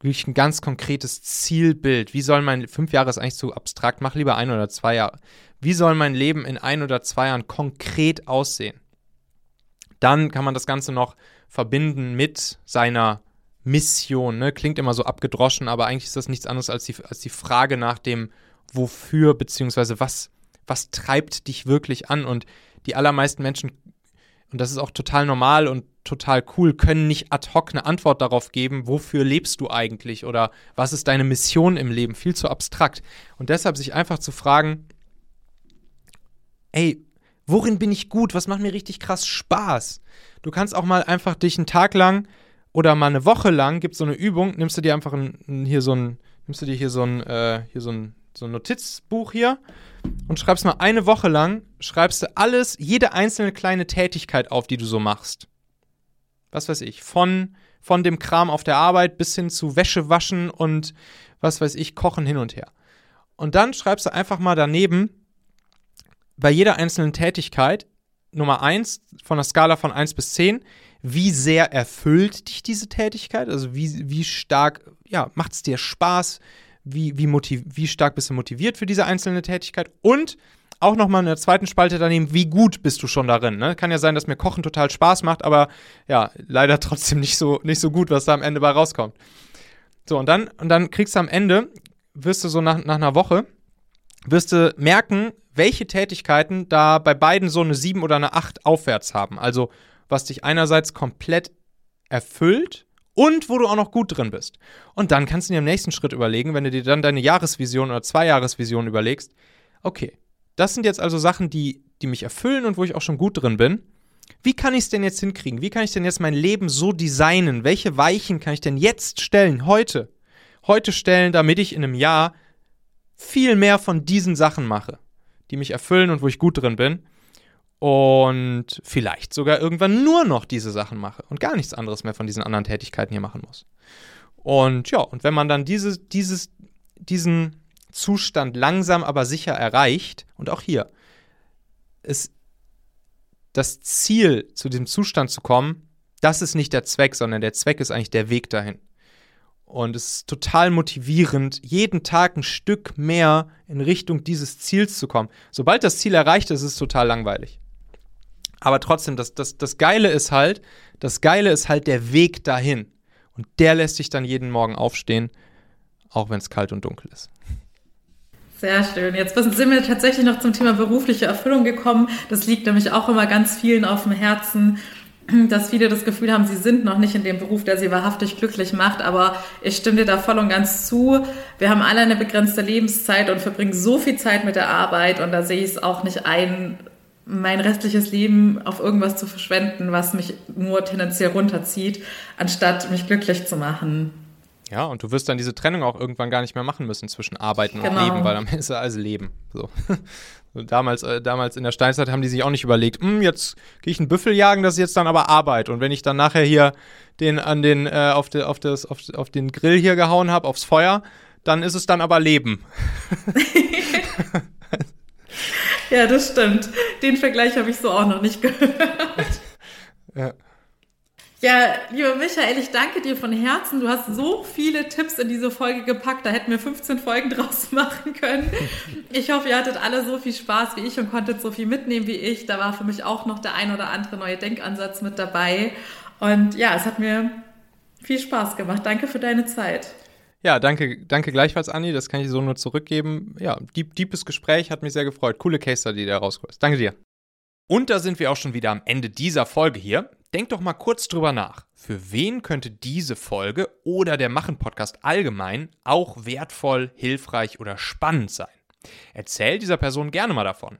wirklich ein ganz konkretes Zielbild. Wie soll mein, fünf Jahre ist eigentlich zu abstrakt, mach lieber ein oder zwei Jahre. Wie soll mein Leben in ein oder zwei Jahren konkret aussehen? Dann kann man das Ganze noch verbinden mit seiner Mission. Ne? Klingt immer so abgedroschen, aber eigentlich ist das nichts anderes als die, als die Frage nach dem Wofür, beziehungsweise was, was treibt dich wirklich an und die allermeisten Menschen, und das ist auch total normal und total cool, können nicht ad hoc eine Antwort darauf geben, wofür lebst du eigentlich oder was ist deine Mission im Leben, viel zu abstrakt. Und deshalb sich einfach zu fragen, ey, worin bin ich gut? Was macht mir richtig krass Spaß? Du kannst auch mal einfach dich einen Tag lang oder mal eine Woche lang gibt so eine Übung, nimmst du dir einfach ein, ein, hier so ein, nimmst du dir hier so ein, äh, hier so ein, so ein Notizbuch hier und schreibst mal eine Woche lang, schreibst du alles, jede einzelne kleine Tätigkeit auf, die du so machst. Was weiß ich, von, von dem Kram auf der Arbeit bis hin zu Wäsche waschen und was weiß ich, kochen hin und her. Und dann schreibst du einfach mal daneben, bei jeder einzelnen Tätigkeit, Nummer 1 von der Skala von 1 bis 10, wie sehr erfüllt dich diese Tätigkeit? Also wie, wie stark, ja, macht es dir Spaß? Wie, wie, motiv wie stark bist du motiviert für diese einzelne Tätigkeit? Und auch nochmal in der zweiten Spalte daneben, wie gut bist du schon darin? Ne? Kann ja sein, dass mir Kochen total Spaß macht, aber ja, leider *laughs* trotzdem nicht so, nicht so gut, was da am Ende bei rauskommt. So, und dann, und dann kriegst du am Ende, wirst du so nach, nach einer Woche, wirst du merken, welche Tätigkeiten da bei beiden so eine 7 oder eine 8 aufwärts haben. Also was dich einerseits komplett erfüllt und wo du auch noch gut drin bist. Und dann kannst du dir im nächsten Schritt überlegen, wenn du dir dann deine Jahresvision oder Zweijahresvision überlegst, okay, das sind jetzt also Sachen, die, die mich erfüllen und wo ich auch schon gut drin bin. Wie kann ich es denn jetzt hinkriegen? Wie kann ich denn jetzt mein Leben so designen? Welche Weichen kann ich denn jetzt stellen, heute? Heute stellen, damit ich in einem Jahr viel mehr von diesen Sachen mache, die mich erfüllen und wo ich gut drin bin und vielleicht sogar irgendwann nur noch diese Sachen mache und gar nichts anderes mehr von diesen anderen Tätigkeiten hier machen muss. Und ja, und wenn man dann diese, dieses, diesen Zustand langsam aber sicher erreicht, und auch hier, ist das Ziel, zu diesem Zustand zu kommen, das ist nicht der Zweck, sondern der Zweck ist eigentlich der Weg dahin. Und es ist total motivierend, jeden Tag ein Stück mehr in Richtung dieses Ziels zu kommen. Sobald das Ziel erreicht ist, ist es total langweilig. Aber trotzdem, das, das, das Geile ist halt, das Geile ist halt der Weg dahin. Und der lässt sich dann jeden Morgen aufstehen, auch wenn es kalt und dunkel ist. Sehr schön. Jetzt sind wir tatsächlich noch zum Thema berufliche Erfüllung gekommen. Das liegt nämlich auch immer ganz vielen auf dem Herzen, dass viele das Gefühl haben, sie sind noch nicht in dem Beruf, der sie wahrhaftig glücklich macht. Aber ich stimme dir da voll und ganz zu. Wir haben alle eine begrenzte Lebenszeit und verbringen so viel Zeit mit der Arbeit und da sehe ich es auch nicht ein, mein restliches Leben auf irgendwas zu verschwenden, was mich nur tendenziell runterzieht, anstatt mich glücklich zu machen. Ja, und du wirst dann diese Trennung auch irgendwann gar nicht mehr machen müssen zwischen Arbeiten genau. und Leben, weil Ende ist ja alles Leben. *laughs* So. damals, äh, damals in der Steinzeit haben die sich auch nicht überlegt, hm, jetzt gehe ich einen Büffel jagen, das ist jetzt dann aber Arbeit. Und wenn ich dann nachher hier den an den, äh, auf, de, auf, das, auf, auf den Grill hier gehauen habe, aufs Feuer, dann ist es dann aber Leben. *laughs* *laughs* Ja, das stimmt. Den Vergleich habe ich so auch noch nicht gehört. Ja. Ja, lieber Michael, ich danke dir von Herzen. Du hast so viele Tipps in diese Folge gepackt. Da hätten wir 15 Folgen draus *laughs* machen können. Ich hoffe, ihr hattet alle so viel Spaß wie ich und konntet so viel mitnehmen wie ich. Da war für mich auch noch der ein oder andere neue Denkansatz mit dabei. Und ja, es hat mir viel Spaß gemacht. Danke für deine Zeit. Ja, danke, danke gleichfalls, Anni. Das kann ich so nur zurückgeben. Ja, deep, deepes Gespräch, hat mich sehr gefreut. Coole Case Study, die da rausgeholt Danke dir. Und da sind wir auch schon wieder am Ende dieser Folge hier. Denk doch mal kurz drüber nach. Für wen könnte diese Folge oder der Machen-Podcast allgemein auch wertvoll, hilfreich oder spannend sein? Erzähl dieser Person gerne mal davon.